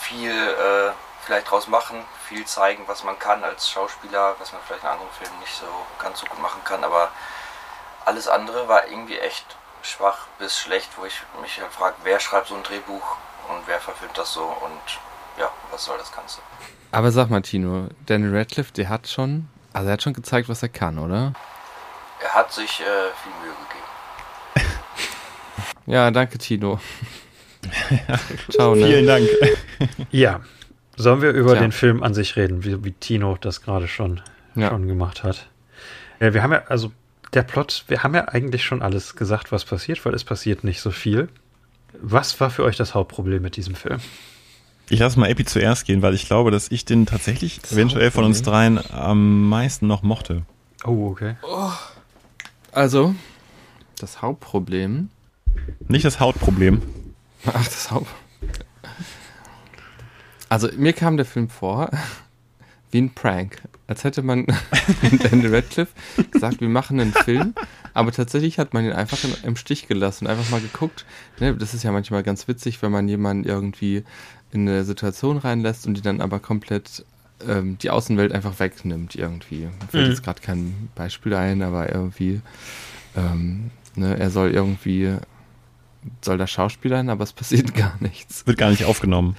viel äh, vielleicht draus machen, viel zeigen, was man kann als Schauspieler, was man vielleicht in anderen Filmen nicht so ganz so gut machen kann. Aber alles andere war irgendwie echt schwach bis schlecht, wo ich mich halt frage, wer schreibt so ein Drehbuch und wer verfilmt das so und ja, was soll das Ganze? Aber sag mal, Tino, Daniel Radcliffe, der hat schon, also er hat schon gezeigt, was er kann, oder? Er hat sich äh, viel Mühe gegeben. Ja, danke, Tino. Ciao, ne? Vielen Dank. Ja, sollen wir über Tja. den Film an sich reden, wie, wie Tino das gerade schon, Ja. schon gemacht hat? Ja, wir haben ja, also der Plot, wir haben ja eigentlich schon alles gesagt, was passiert, weil es passiert nicht so viel. Was war für euch das Hauptproblem mit diesem Film? Ich lasse mal Epi zuerst gehen, weil ich glaube, dass ich den tatsächlich Das eventuell von uns dreien am meisten noch mochte. Oh, okay. Also, das Hauptproblem. Nicht das Hautproblem. Ach, das Haupt. Also, mir kam der Film vor wie ein Prank. Als hätte man Daniel Radcliffe gesagt, wir machen einen Film, aber tatsächlich hat man ihn einfach in, im Stich gelassen und einfach mal geguckt. Ne, das ist ja manchmal ganz witzig, wenn man jemanden irgendwie in eine Situation reinlässt und die dann aber komplett ähm, die Außenwelt einfach wegnimmt irgendwie. Mir fällt Mhm. jetzt gerade kein Beispiel ein, aber irgendwie, ähm, ne, er soll irgendwie, soll da Schauspielern, aber es passiert gar nichts. Wird gar nicht aufgenommen.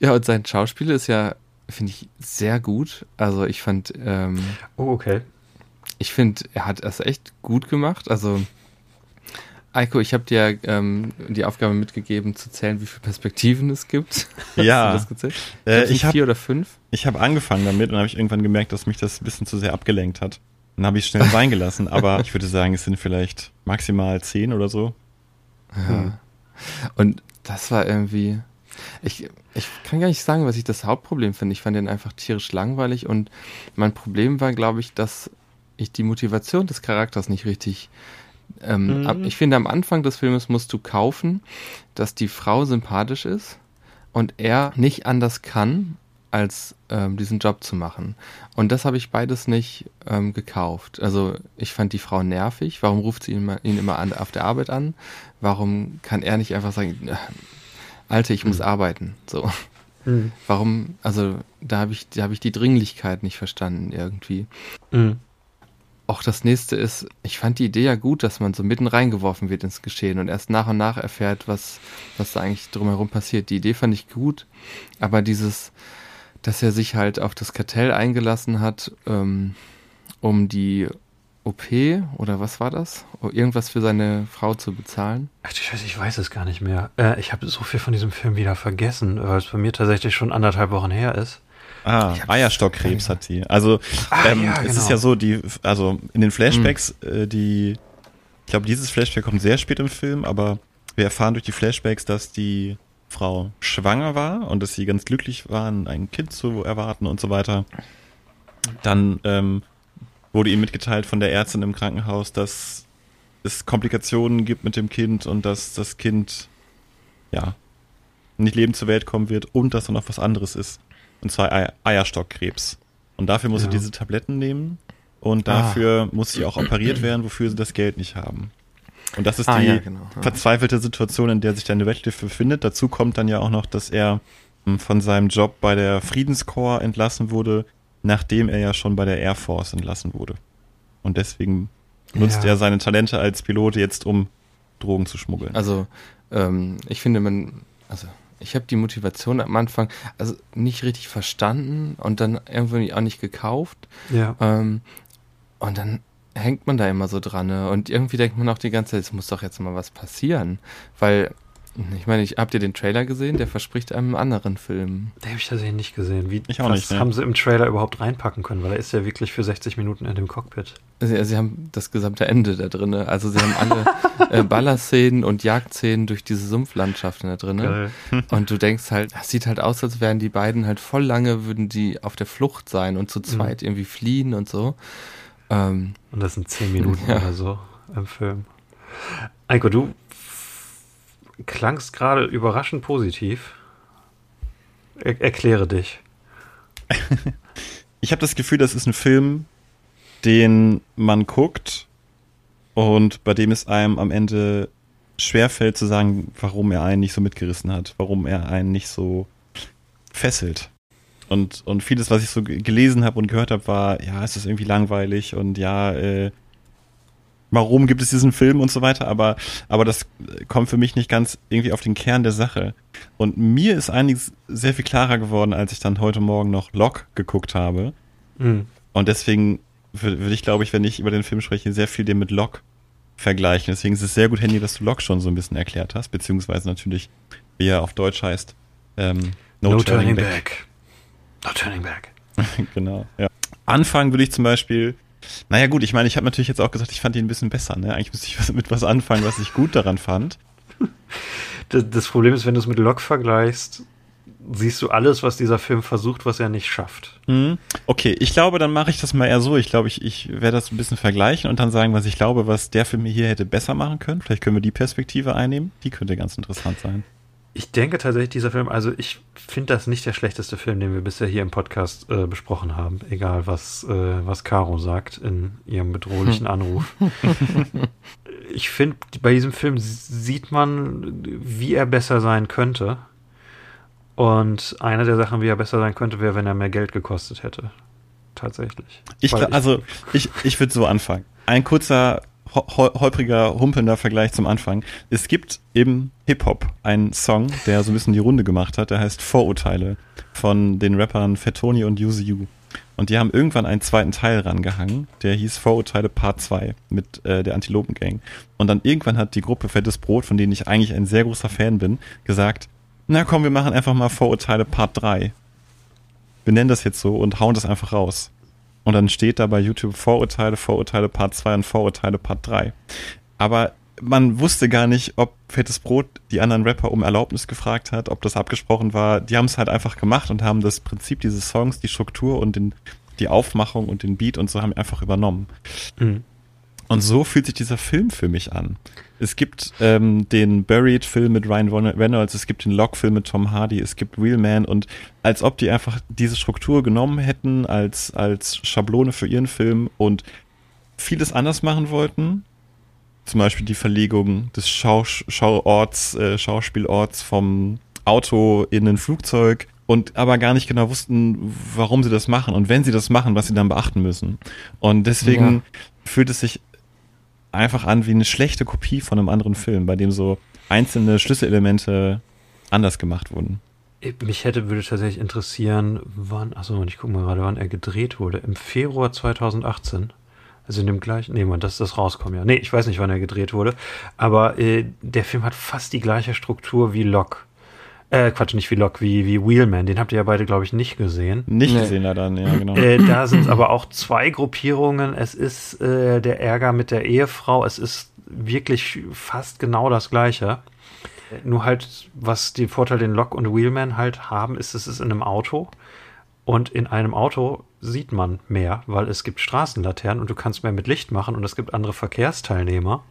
Ja, und sein Schauspiel ist ja, finde ich, sehr gut. Also ich fand, ähm, Oh, okay. ich finde, er hat es echt gut gemacht. Also, Eiko, ich habe dir ähm, die Aufgabe mitgegeben, zu zählen, wie viele Perspektiven es gibt. Hast Ja. du das gezählt? Äh, ich nicht hab- vier oder fünf. Ich habe angefangen damit und dann habe ich irgendwann gemerkt, dass mich das ein bisschen zu sehr abgelenkt hat. Dann habe ich schnell sein gelassen, aber ich würde sagen, es sind vielleicht maximal zehn oder so. Ja. Und das war irgendwie. Ich, ich kann gar nicht sagen, was ich das Hauptproblem finde. Ich fand den einfach tierisch langweilig und mein Problem war, glaube ich, dass ich die Motivation des Charakters nicht richtig. Ähm, Mhm. ab, ich finde, am Anfang des Filmes musst du kaufen, dass die Frau sympathisch ist und er nicht anders kann, als ähm, diesen Job zu machen. Und das habe ich beides nicht ähm, gekauft. Also ich fand die Frau nervig. Warum ruft sie ihn, immer- ihn immer an, auf der Arbeit an? Warum kann er nicht einfach sagen, äh, Alter, ich muss arbeiten? So. Mhm. Warum, also da habe ich, da habe ich die Dringlichkeit nicht verstanden irgendwie. Mhm. Auch das nächste ist, ich fand die Idee ja gut, dass man so mitten reingeworfen wird ins Geschehen und erst nach und nach erfährt, was, was da eigentlich drumherum passiert. Die Idee fand ich gut, aber dieses, dass er sich halt auf das Kartell eingelassen hat, ähm, um die OP oder was war das? Oh, Irgendwas für seine Frau zu bezahlen. Ach du Scheiße, ich weiß es gar nicht mehr. Äh, ich habe so viel von diesem Film wieder vergessen, weil es bei mir tatsächlich schon anderthalb Wochen her ist. Ah, Eierstockkrebs hat sie. Also Ah, ähm, ja, es genau. ist ja so, die, also in den Flashbacks, äh, die, ich glaube, dieses Flashback kommt sehr spät im Film, aber wir erfahren durch die Flashbacks, dass die Frau schwanger war und dass sie ganz glücklich waren, ein Kind zu erwarten und so weiter. Dann ähm, wurde ihm mitgeteilt von der Ärztin im Krankenhaus, dass es Komplikationen gibt mit dem Kind und dass das Kind ja nicht lebend zur Welt kommen wird und dass da noch was anderes ist. Und zwar Ei Eierstockkrebs. Und dafür muss Ja. sie diese Tabletten nehmen und Ah. dafür muss sie auch operiert werden, wofür sie das Geld nicht haben. Und das ist Ah, die ja, genau. Ja. verzweifelte Situation, in der sich Daniel Radcliffe befindet. Dazu kommt dann ja auch noch, dass er m, von seinem Job bei der Friedenskorps entlassen wurde, nachdem er ja schon bei der Air Force entlassen wurde. Und deswegen nutzt Ja. er seine Talente als Pilot jetzt, um Drogen zu schmuggeln. Also, ähm, ich finde, man, also, ich habe die Motivation am Anfang, also nicht richtig verstanden und dann irgendwie auch nicht gekauft. Ja. Ähm, und dann hängt man da immer so dran. Ne? Und irgendwie denkt man auch die ganze Zeit, es muss doch jetzt mal was passieren. Weil, ich meine, ich, habt ihr den Trailer gesehen? Der verspricht einem anderen Film. Den habe ich tatsächlich nicht gesehen. Wie, Ich auch was nicht, ne. haben sie im Trailer überhaupt reinpacken können? Weil er ist ja wirklich für 60 Minuten in dem Cockpit. Sie, sie haben das gesamte Ende da drin. Also sie haben alle äh, Ballerszenen und Jagdszenen durch diese Sumpflandschaften da drin. Geil. Und du denkst halt, das sieht halt aus, als wären die beiden halt voll lange, würden die auf der Flucht sein und zu zweit irgendwie fliehen und so. Ähm, Und das sind 10 Minuten Ja. oder so im Film. Eiko, du klangst gerade überraschend positiv. Er erkläre dich. Ich habe das Gefühl, das ist ein Film, den man guckt und bei dem es einem am Ende schwerfällt zu sagen, warum er einen nicht so mitgerissen hat, warum er einen nicht so fesselt. Und, und vieles, was ich so ge- gelesen habe und gehört habe, war, ja, es ist irgendwie langweilig und ja, äh, warum gibt es diesen Film und so weiter, aber, aber das kommt für mich nicht ganz irgendwie auf den Kern der Sache. Und mir ist einiges sehr viel klarer geworden, als ich dann heute Morgen noch Lock geguckt habe. Hm. Und deswegen wür- würde ich, glaube ich, wenn ich über den Film spreche, sehr viel den mit Lock vergleichen. Deswegen ist es sehr gut, Handy, dass du Lock schon so ein bisschen erklärt hast, beziehungsweise natürlich, wie er auf Deutsch heißt, ähm, No, turning, back. No turning back. genau, ja. Anfangen würde ich zum Beispiel, naja gut, ich meine, ich habe natürlich jetzt auch gesagt, ich fand ihn ein bisschen besser, ne? Eigentlich müsste ich was, mit was anfangen, was ich gut daran fand. Das, Problem ist, wenn du es mit Locke vergleichst, siehst du alles, was dieser Film versucht, was er nicht schafft. Hm. Okay, ich glaube, dann mache ich das mal eher so. Ich glaube, ich, ich werde das ein bisschen vergleichen und dann sagen, was ich glaube, was der Film hier hätte besser machen können. Vielleicht können wir die Perspektive einnehmen. Die könnte ganz interessant sein. Ich denke tatsächlich, dieser Film, also ich finde das nicht der schlechteste Film, den wir bisher hier im Podcast äh, besprochen haben. Egal, was, äh, was Caro sagt in ihrem bedrohlichen Anruf. ich finde, bei diesem Film sieht man, wie er besser sein könnte. Und eine der Sachen, wie er besser sein könnte, wäre, wenn er mehr Geld gekostet hätte. Tatsächlich. Ich, gla- also, ich, ich würde so anfangen. Ein kurzer, holpriger, humpelnder Vergleich zum Anfang. Es gibt im Hip-Hop einen Song, der so ein bisschen die Runde gemacht hat, der heißt Vorurteile von den Rappern Fettoni und Use U. Und die haben irgendwann einen zweiten Teil rangehangen, der hieß Vorurteile Part 2 mit äh, der Antilopen Gang. Und dann irgendwann hat die Gruppe Fettes Brot, von denen ich eigentlich ein sehr großer Fan bin, gesagt, na komm, wir machen einfach mal Vorurteile Part 3. Wir nennen das jetzt so und hauen das einfach raus. Und dann steht da bei YouTube Vorurteile, Vorurteile Part 2 und Vorurteile Part 3. Aber man wusste gar nicht, ob Fettes Brot die anderen Rapper um Erlaubnis gefragt hat, ob das abgesprochen war. Die haben es halt einfach gemacht und haben das Prinzip dieses Songs, die Struktur und den, die Aufmachung und den Beat und so haben einfach übernommen. Mhm. Und so fühlt sich dieser Film für mich an. Es gibt ähm, den Buried-Film mit Ryan Reynolds, es gibt den Lock-Film mit Tom Hardy, es gibt Real Man und als ob die einfach diese Struktur genommen hätten als, als Schablone für ihren Film und vieles anders machen wollten. Zum Beispiel die Verlegung des Schau Schauorts, äh, Schauspielorts vom Auto in ein Flugzeug und aber gar nicht genau wussten, warum sie das machen und wenn sie das machen, was sie dann beachten müssen. Und deswegen Ja. fühlt es sich einfach an wie eine schlechte Kopie von einem anderen Film, bei dem so einzelne Schlüsselelemente anders gemacht wurden. Mich hätte, würde tatsächlich interessieren, wann, achso, ich gucke mal gerade, wann er gedreht wurde. Im Februar 2018. Also in dem gleichen, nee, man, das das rauskommen, ja. Nee, ich weiß nicht, wann er gedreht wurde. Aber äh, der Film hat fast die gleiche Struktur wie Lock. Äh, Quatsch, nicht wie Lock, wie, wie Wheelman. Den habt ihr ja beide, glaube ich, nicht gesehen. Nicht Nee. gesehen leider, ja, genau. Äh, da sind aber auch zwei Gruppierungen. Es ist äh, der Ärger mit der Ehefrau. Es ist wirklich fast genau das Gleiche. Nur halt, was den Vorteil den Lock und Wheelman halt haben, ist, es ist in einem Auto. Und in einem Auto sieht man mehr, weil es gibt Straßenlaternen und du kannst mehr mit Licht machen und es gibt andere Verkehrsteilnehmer.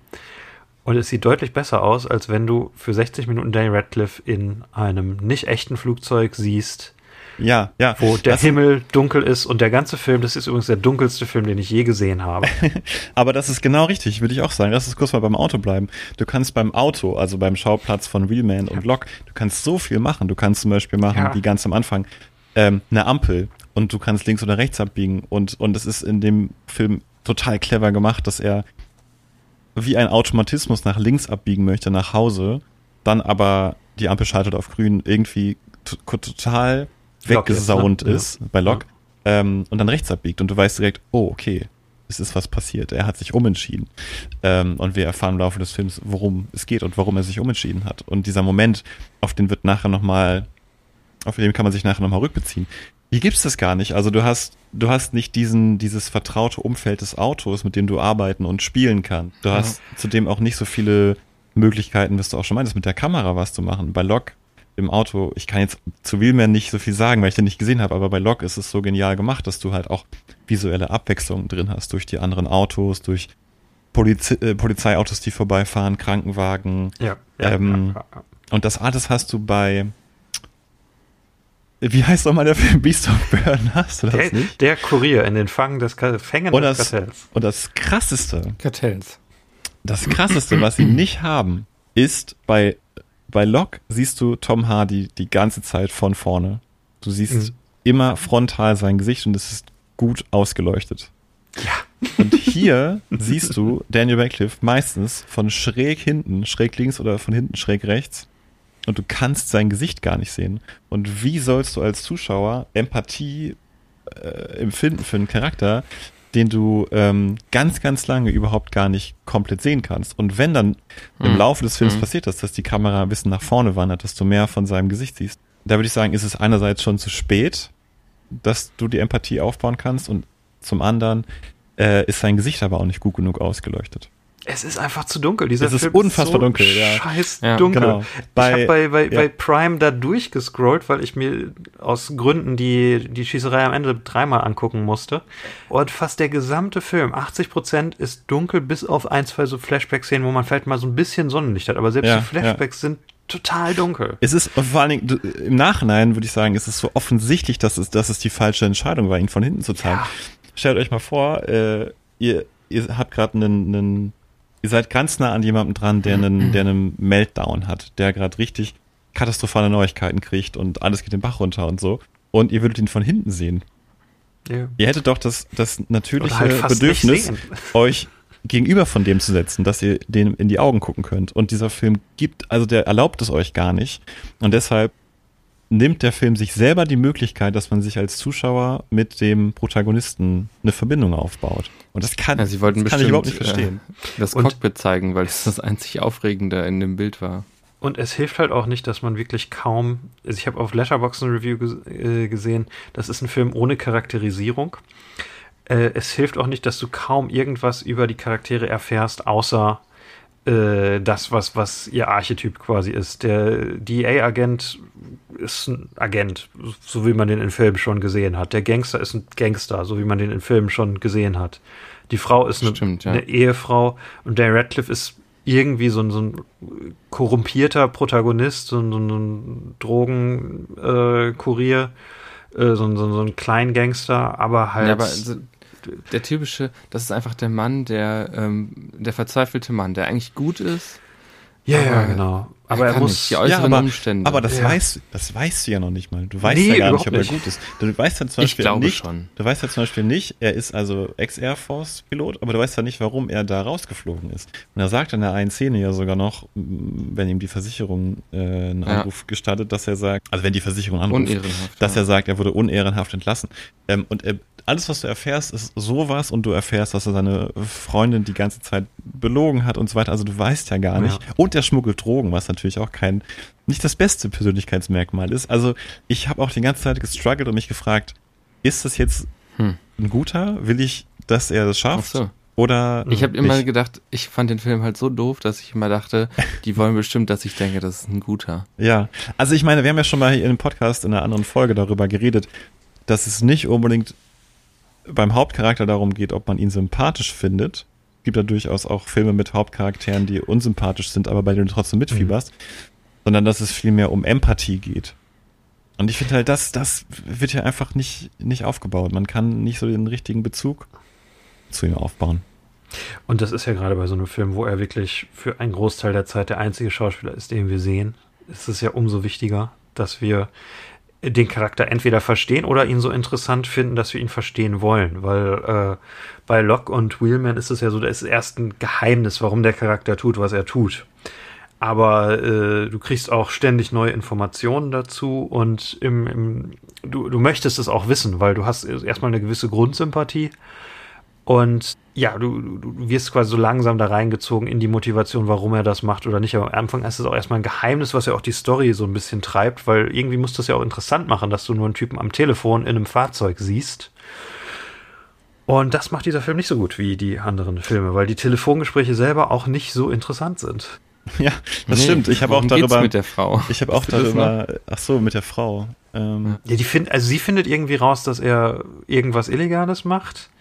Und es sieht deutlich besser aus, als wenn du für 60 Minuten Danny Radcliffe in einem nicht echten Flugzeug siehst, Ja, ja. wo der Das- Himmel dunkel ist und der ganze Film, das ist übrigens der dunkelste Film, den ich je gesehen habe. Aber das ist genau richtig, würde ich auch sagen. Lass uns kurz mal beim Auto bleiben. Du kannst beim Auto, also beim Schauplatz von Wheelman und Lok, du kannst so viel machen. Du kannst zum Beispiel machen, Ja. wie ganz am Anfang, ähm, eine Ampel und du kannst links oder rechts abbiegen. Und, und es ist in dem Film total clever gemacht, dass er wie ein Automatismus nach links abbiegen möchte, nach Hause, dann aber die Ampel schaltet auf grün irgendwie total weggesaunt ne? Ja. ist, bei Lok ähm, und dann rechts abbiegt und du weißt direkt, oh, okay, es ist was passiert. Er hat sich umentschieden. Ähm, und wir erfahren im Laufe des Films, worum es geht und warum er sich umentschieden hat. Und dieser Moment, auf den wird nachher nochmal, auf den kann man sich nachher nochmal rückbeziehen. Hier gibt's das gar nicht. Also du hast, du hast nicht diesen, dieses vertraute Umfeld des Autos, mit dem du arbeiten und spielen kannst. Du hast zudem auch nicht so viele Möglichkeiten, was du auch schon meintest, mit der Kamera was zu machen. Bei Lok im Auto, ich kann jetzt zu Wheelman nicht so viel sagen, weil ich den nicht gesehen habe, aber bei Lok ist es so genial gemacht, dass du halt auch visuelle Abwechslung drin hast durch die anderen Autos, durch Polizi äh, Polizeiautos, die vorbeifahren, Krankenwagen. Ja. Ähm, ja, ja. Und das alles hast du bei wie heißt nochmal der Film Beast of Burden? Hast du das Der, nicht? der Kurier in den Fangen des Fängen Und des das, Kartells. und das krasseste, Kartells. das krasseste, was sie nicht haben, ist bei, bei Locke siehst du Tom Hardy die ganze Zeit von vorne. Du siehst Mhm. immer frontal sein Gesicht und es ist gut ausgeleuchtet. Ja. Und hier siehst du Daniel Radcliffe meistens von schräg hinten, schräg links oder von hinten schräg rechts. Und du kannst sein Gesicht gar nicht sehen. Und wie sollst du als Zuschauer Empathie äh, empfinden für einen Charakter, den du ähm, ganz, ganz lange überhaupt gar nicht komplett sehen kannst. Und wenn dann im Mhm. Laufe des Films Mhm. passiert ist, dass die Kamera ein bisschen nach vorne wandert, dass du mehr von seinem Gesicht siehst, da würde ich sagen, ist es einerseits schon zu spät, dass du die Empathie aufbauen kannst und zum anderen äh, ist sein Gesicht aber auch nicht gut genug ausgeleuchtet. Es ist einfach zu dunkel. Dieser Es ist Film unfassbar so dunkel, ja. Scheiß Ja, dunkel. genau. ich Bei- habe bei, bei, ja. bei Prime da durchgescrollt, weil ich mir aus Gründen die, die Schießerei am Ende dreimal angucken musste. Und fast der gesamte Film, 80% ist dunkel, bis auf ein, zwei so Flashbacks-Szenen, wo man vielleicht mal so ein bisschen Sonnenlicht hat. Aber selbst Ja, die Flashbacks sind total dunkel. Es ist vor allen Dingen, im Nachhinein würde ich sagen, ist es so offensichtlich, dass es, dass es die falsche Entscheidung war, ihn von hinten zu zeigen. Stellt euch mal vor, äh, ihr, ihr habt gerade einen, einen, ihr seid ganz nah an jemandem dran, der einen, der einen Meltdown hat, der gerade richtig katastrophale Neuigkeiten kriegt und alles geht den Bach runter und so. Und ihr würdet ihn von hinten sehen. Ja. Ihr hättet doch das, das natürliche halt Bedürfnis, euch gegenüber von dem zu setzen, dass ihr dem in die Augen gucken könnt. Und dieser Film gibt, also der erlaubt es euch gar nicht. Und deshalb nimmt der Film sich selber die Möglichkeit, dass man sich als Zuschauer mit dem Protagonisten eine Verbindung aufbaut. Und das kann, Ja, sie wollten das kann ich bestimmt überhaupt nicht verstehen. Äh, das Und- Cockpit zeigen, weil es das einzig Aufregende in dem Bild war. Und es hilft halt auch nicht, dass man wirklich kaum. Also ich habe auf Letterboxd ein Review ges äh, gesehen, das ist ein Film ohne Charakterisierung. Äh, es hilft auch nicht, dass du kaum irgendwas über die Charaktere erfährst, außer äh, das, was, was ihr Archetyp quasi ist. Der DEA-Agent ist ein Agent, so wie man den in Filmen schon gesehen hat. Der Gangster ist ein Gangster, so wie man den in Filmen schon gesehen hat. Die Frau ist eine, Stimmt, ja. eine Ehefrau und der Radcliffe ist irgendwie so ein, so ein korrumpierter Protagonist, so ein, so ein Drogenkurier, äh, äh, so, ein, so, ein- Kleingangster, aber halt. Ja, aber also, der typische, das ist einfach der Mann, der, ähm, der verzweifelte Mann, der eigentlich gut ist. ja, ja, genau. Aber er kann muss. nicht. Die äußeren aber, Umstände. aber das Ja. weißt, das weißt du ja noch nicht mal. Du weißt Nee, ja gar nicht, ob er nicht. gut ist. Du weißt ja zum Ich Beispiel glaube nicht, schon. du weißt ja zum Beispiel nicht, er ist also Ex-Air Force Pilot, aber du weißt ja nicht, warum er da rausgeflogen ist. Und er sagt in der einen Szene ja sogar noch, m, wenn ihm die Versicherung äh, einen Ja. Anruf gestattet, dass er sagt, also wenn die Versicherung anruft, dass ja. er sagt, er wurde unehrenhaft entlassen. Ähm, und er, alles, was du erfährst, ist sowas und du erfährst, dass er seine Freundin die ganze Zeit belogen hat und so weiter. Also du weißt ja gar nicht. Ja. Und er schmuggelt Drogen, was natürlich auch kein, nicht das beste Persönlichkeitsmerkmal ist. Also ich habe auch die ganze Zeit gestruggelt und mich gefragt, ist das jetzt Hm. ein guter? Will ich, dass er das Ach schafft? so. Oder Ich habe immer gedacht, ich fand den Film halt so doof, dass ich immer dachte, die wollen bestimmt, dass ich denke, das ist ein guter. Ja, also ich meine, wir haben ja schon mal hier in einem Podcast in einer anderen Folge darüber geredet, dass es nicht unbedingt beim Hauptcharakter darum geht, ob man ihn sympathisch findet, gibt da durchaus auch Filme mit Hauptcharakteren, die unsympathisch sind, aber bei denen du trotzdem mitfieberst, sondern dass es vielmehr um Empathie geht. Und ich finde halt, das, das wird ja einfach nicht, nicht aufgebaut. Man kann nicht so den richtigen Bezug zu ihm aufbauen. Und das ist ja gerade bei so einem Film, wo er wirklich für einen Großteil der Zeit der einzige Schauspieler ist, den wir sehen, ist es ja umso wichtiger, dass wir den Charakter entweder verstehen oder ihn so interessant finden, dass wir ihn verstehen wollen. Weil äh, bei Locke und Wheelman ist es ja so, da ist erst ein Geheimnis, warum der Charakter tut, was er tut. Aber äh, du kriegst auch ständig neue Informationen dazu und im, im, du, du möchtest es auch wissen, weil du hast erstmal eine gewisse Grundsympathie und ja, du, du wirst quasi so langsam da reingezogen in die Motivation, warum er das macht oder nicht. Aber am Anfang ist es auch erstmal ein Geheimnis, was ja auch die Story so ein bisschen treibt, weil irgendwie muss das ja auch interessant machen, dass du nur einen Typen am Telefon in einem Fahrzeug siehst. Und das macht dieser Film nicht so gut wie die anderen Filme, weil die Telefongespräche selber auch nicht so interessant sind. Ja, das nee, stimmt. Ich habe auch darüber mit der Frau. Ich habe auch darüber. Ach so, mit der Frau. Ähm. Ja, die findet, also sie findet irgendwie raus, dass er irgendwas Illegales macht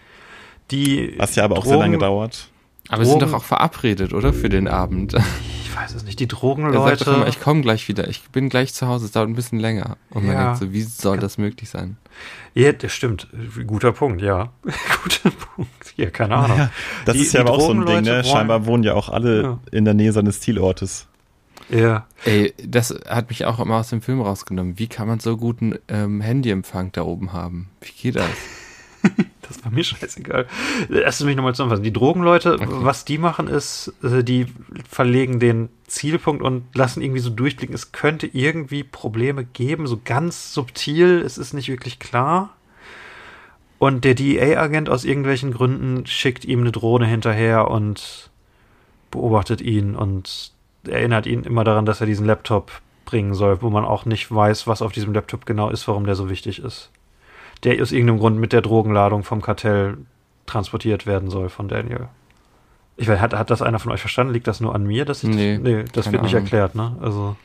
die. Was ja aber auch Drogen, sehr lange dauert. Aber sie sind doch auch verabredet, oder? Für den Abend. Ich weiß es nicht. Die Drogenleute. Er sagt ich komme gleich wieder. Ich bin gleich zu Hause. Es dauert ein bisschen länger. Und man ja. denkt so, wie soll das möglich sein? Ja, das stimmt. Guter Punkt, ja. Guter Punkt. Ja, keine Ahnung. Ja, das die, ist ja aber auch so ein Ding, ne? Scheinbar wohnen ja auch alle ja. in der Nähe seines Zielortes. Ja. Ey, das hat mich auch immer aus dem Film rausgenommen. Wie kann man so guten ähm, Handyempfang da oben haben? Wie geht das? Das war mir scheißegal. Erst mich nochmal zusammenfassen. Die Drogenleute, okay. was die machen, ist, äh, die verlegen den Zielpunkt und lassen irgendwie so durchblicken, es könnte irgendwie Probleme geben, so ganz subtil, es ist nicht wirklich klar. Und der DEA-Agent aus irgendwelchen Gründen schickt ihm eine Drohne hinterher und beobachtet ihn und erinnert ihn immer daran, dass er diesen Laptop bringen soll, wo man auch nicht weiß, was auf diesem Laptop genau ist, warum der so wichtig ist der aus irgendeinem Grund mit der Drogenladung vom Kartell transportiert werden soll von Daniel. Ich weiß, hat, hat das einer von euch verstanden? Liegt das nur an mir? Dass ich nee, das, nee, das wird nicht Ahnung. erklärt, ne? Also.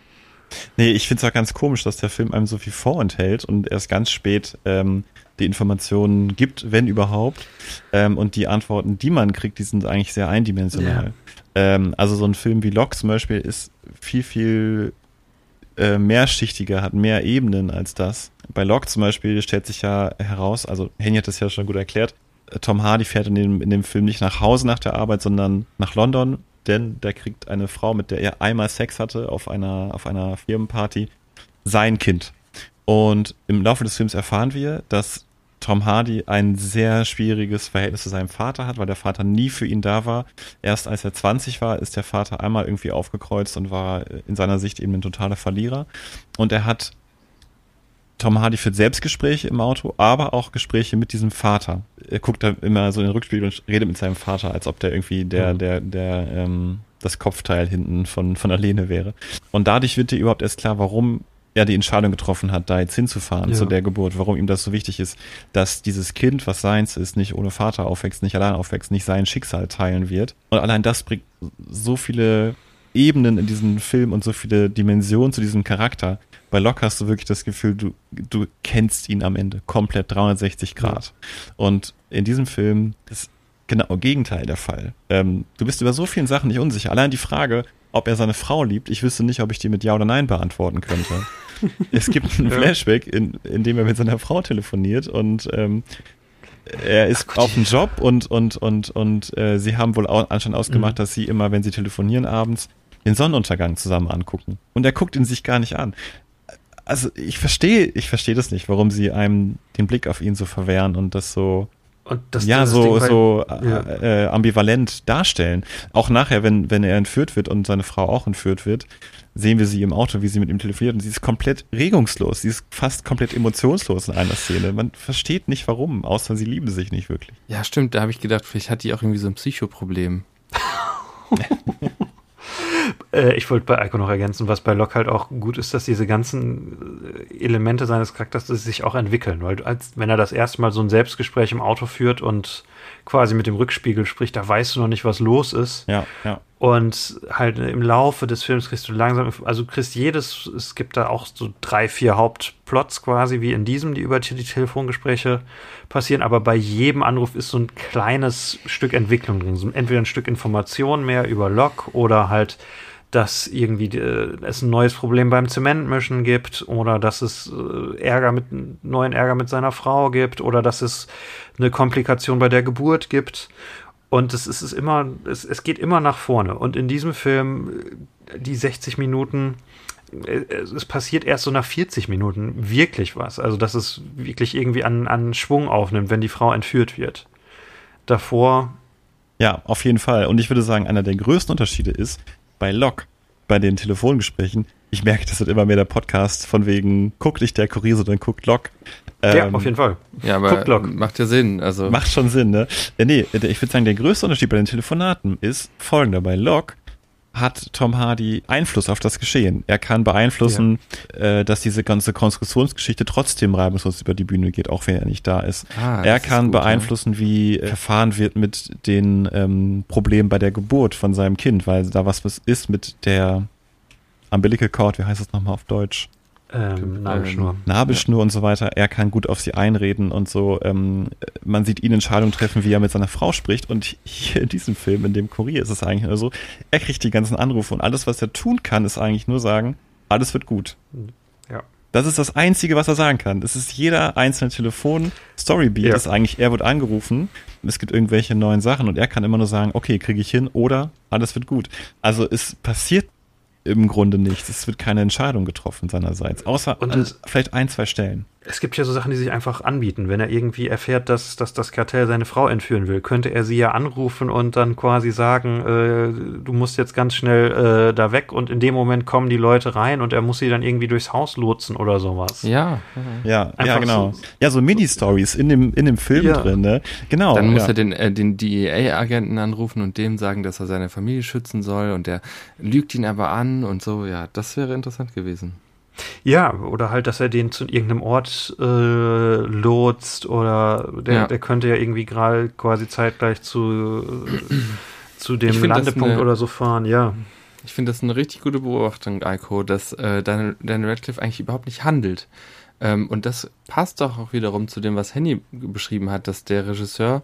Nee, ich finde es auch ganz komisch, dass der Film einem so viel vorenthält und erst ganz spät ähm, die Informationen gibt, wenn überhaupt. Ähm, und die Antworten, die man kriegt, die sind eigentlich sehr eindimensional. Ja. Ähm, also so ein Film wie Locke zum Beispiel ist viel, viel äh, mehrschichtiger, hat mehr Ebenen als das. Bei Locke zum Beispiel stellt sich ja heraus, also Henny hat das ja schon gut erklärt, äh, Tom Hardy fährt in dem, in dem Film nicht nach Hause nach der Arbeit, sondern nach London, denn der kriegt eine Frau, mit der er einmal Sex hatte auf einer, auf einer Firmenparty, sein Kind. Und im Laufe des Films erfahren wir, dass Tom Hardy ein sehr schwieriges Verhältnis zu seinem Vater hat, weil der Vater nie für ihn da war. Erst als er 20 war, ist der Vater einmal irgendwie aufgekreuzt und war in seiner Sicht eben ein totaler Verlierer. Und er hat Tom Hardy führt Selbstgespräche im Auto, aber auch Gespräche mit diesem Vater. Er guckt da immer so in den Rückspiegel und redet mit seinem Vater, als ob der irgendwie der, mhm. der, der, ähm, das Kopfteil hinten von, von Alene wäre. Und dadurch wird dir überhaupt erst klar, warum er die Entscheidung getroffen hat, da jetzt hinzufahren ja. zu der Geburt, warum ihm das so wichtig ist, dass dieses Kind, was seins ist, nicht ohne Vater aufwächst, nicht allein aufwächst, nicht sein Schicksal teilen wird. Und allein das bringt so viele Ebenen in diesen Film und so viele Dimensionen zu diesem Charakter. Bei Locke hast du wirklich das Gefühl, du, du kennst ihn am Ende komplett 360 Grad. Ja. Und in diesem Film ist genau Gegenteil der Fall. Ähm, du bist über so vielen Sachen nicht unsicher. Allein die Frage, ob er seine Frau liebt, ich wüsste nicht, ob ich die mit Ja oder Nein beantworten könnte. Es gibt einen Flashback, in, in dem er mit seiner Frau telefoniert und ähm, er ist Ach, auf dem Job und und und und äh, sie haben wohl anscheinend ausgemacht, mhm. dass sie immer, wenn sie telefonieren abends, den Sonnenuntergang zusammen angucken. Und er guckt ihn sich gar nicht an. Also ich verstehe, ich verstehe das nicht, warum sie einem den Blick auf ihn so verwehren und das so und das, ja, das so, Ding, so ja. Äh, ambivalent darstellen. Auch nachher, wenn, wenn er entführt wird und seine Frau auch entführt wird, sehen wir sie im Auto, wie sie mit ihm telefoniert und sie ist komplett regungslos. Sie ist fast komplett emotionslos in einer Szene. Man versteht nicht warum, außer sie lieben sich nicht wirklich. Ja, stimmt. Da habe ich gedacht, vielleicht hat die auch irgendwie so ein Psychoproblem. äh, ich wollte bei Ico noch ergänzen, was bei Locke halt auch gut ist, dass diese ganzen äh, Elemente seines Charakters sich auch entwickeln. Weil als wenn er das erste Mal so ein Selbstgespräch im Auto führt und quasi mit dem Rückspiegel spricht, da weißt du noch nicht, was los ist. Ja, ja. Und halt im Laufe des Films kriegst du langsam, also kriegst jedes, es gibt da auch so drei, vier Hauptplots quasi, wie in diesem, die über die Telefongespräche passieren, aber bei jedem Anruf ist so ein kleines Stück Entwicklung drin. So entweder ein Stück Information mehr über Log oder halt dass irgendwie äh, es ein neues Problem beim Zementmischen gibt oder dass es äh, Ärger mit neuen Ärger mit seiner Frau gibt oder dass es eine Komplikation bei der Geburt gibt und es ist, immer es, es geht immer nach vorne. Und in diesem Film die 60 Minuten äh, es passiert erst so nach 40 Minuten wirklich was. Also dass es wirklich irgendwie an, an Schwung aufnimmt wenn die Frau entführt wird. Davor ja, auf jeden Fall. Und ich würde sagen, einer der größten Unterschiede ist, bei Lok, bei den Telefongesprächen, ich merke, das wird immer mehr der Podcast von wegen, guckt nicht der Kurier, sondern guckt Lok. ja, ähm, auf jeden Fall. Ja, aber macht ja Sinn. Also. Macht schon Sinn, ne? Äh, nee, ich würde sagen, der größte Unterschied bei den Telefonaten ist folgender. Bei Lok hat Tom Hardy Einfluss auf das Geschehen. Er kann beeinflussen, ja. äh, dass diese ganze Konstruktionsgeschichte trotzdem reibungslos über die Bühne geht, auch wenn er nicht da ist. Ah, er kann ist gut, beeinflussen, ja. wie äh, verfahren wird mit den ähm, Problemen bei der Geburt von seinem Kind, weil da was ist mit der Umbilical Cord, wie heißt das nochmal auf Deutsch? Ähm, Nabelschnur. Nabelschnur ja. und so weiter. Er kann gut auf sie einreden und so. Ähm, man sieht ihn Entscheidungen treffen, wie er mit seiner Frau spricht. Und hier in diesem Film, in dem Kurier, ist es eigentlich nur so, er kriegt die ganzen Anrufe und alles, was er tun kann, ist eigentlich nur sagen, alles wird gut. Ja. Das ist das Einzige, was er sagen kann. Das ist jeder einzelne Telefon-Storybeat, ja. ist eigentlich, er wird angerufen, es gibt irgendwelche neuen Sachen und er kann immer nur sagen, okay, kriege ich hin oder alles wird gut. Also es passiert im Grunde nichts. Es wird keine Entscheidung getroffen seinerseits, außer und an vielleicht ein, zwei Stellen es gibt ja so Sachen, die sich einfach anbieten. Wenn er irgendwie erfährt, dass, dass das Kartell seine Frau entführen will, könnte er sie ja anrufen und dann quasi sagen, äh, du musst jetzt ganz schnell äh, da weg und in dem Moment kommen die Leute rein und er muss sie dann irgendwie durchs Haus lotsen oder sowas. Ja, ja, ja, genau. So, ja, so Mini-Stories in dem, in dem Film ja. drin, ne? Genau. Dann muss ja. er den, äh, den DEA-Agenten anrufen und dem sagen, dass er seine Familie schützen soll und der lügt ihn aber an und so, ja, das wäre interessant gewesen. Ja, oder halt, dass er den zu irgendeinem Ort äh, lotst oder der, ja. der könnte ja irgendwie gerade quasi zeitgleich zu, äh, zu dem Landepunkt eine, oder so fahren, ja. Ich finde das eine richtig gute Beobachtung, Eiko, dass äh, Daniel, Daniel Radcliffe eigentlich überhaupt nicht handelt. Ähm, und das passt doch auch wiederum zu dem, was Henny beschrieben hat, dass der Regisseur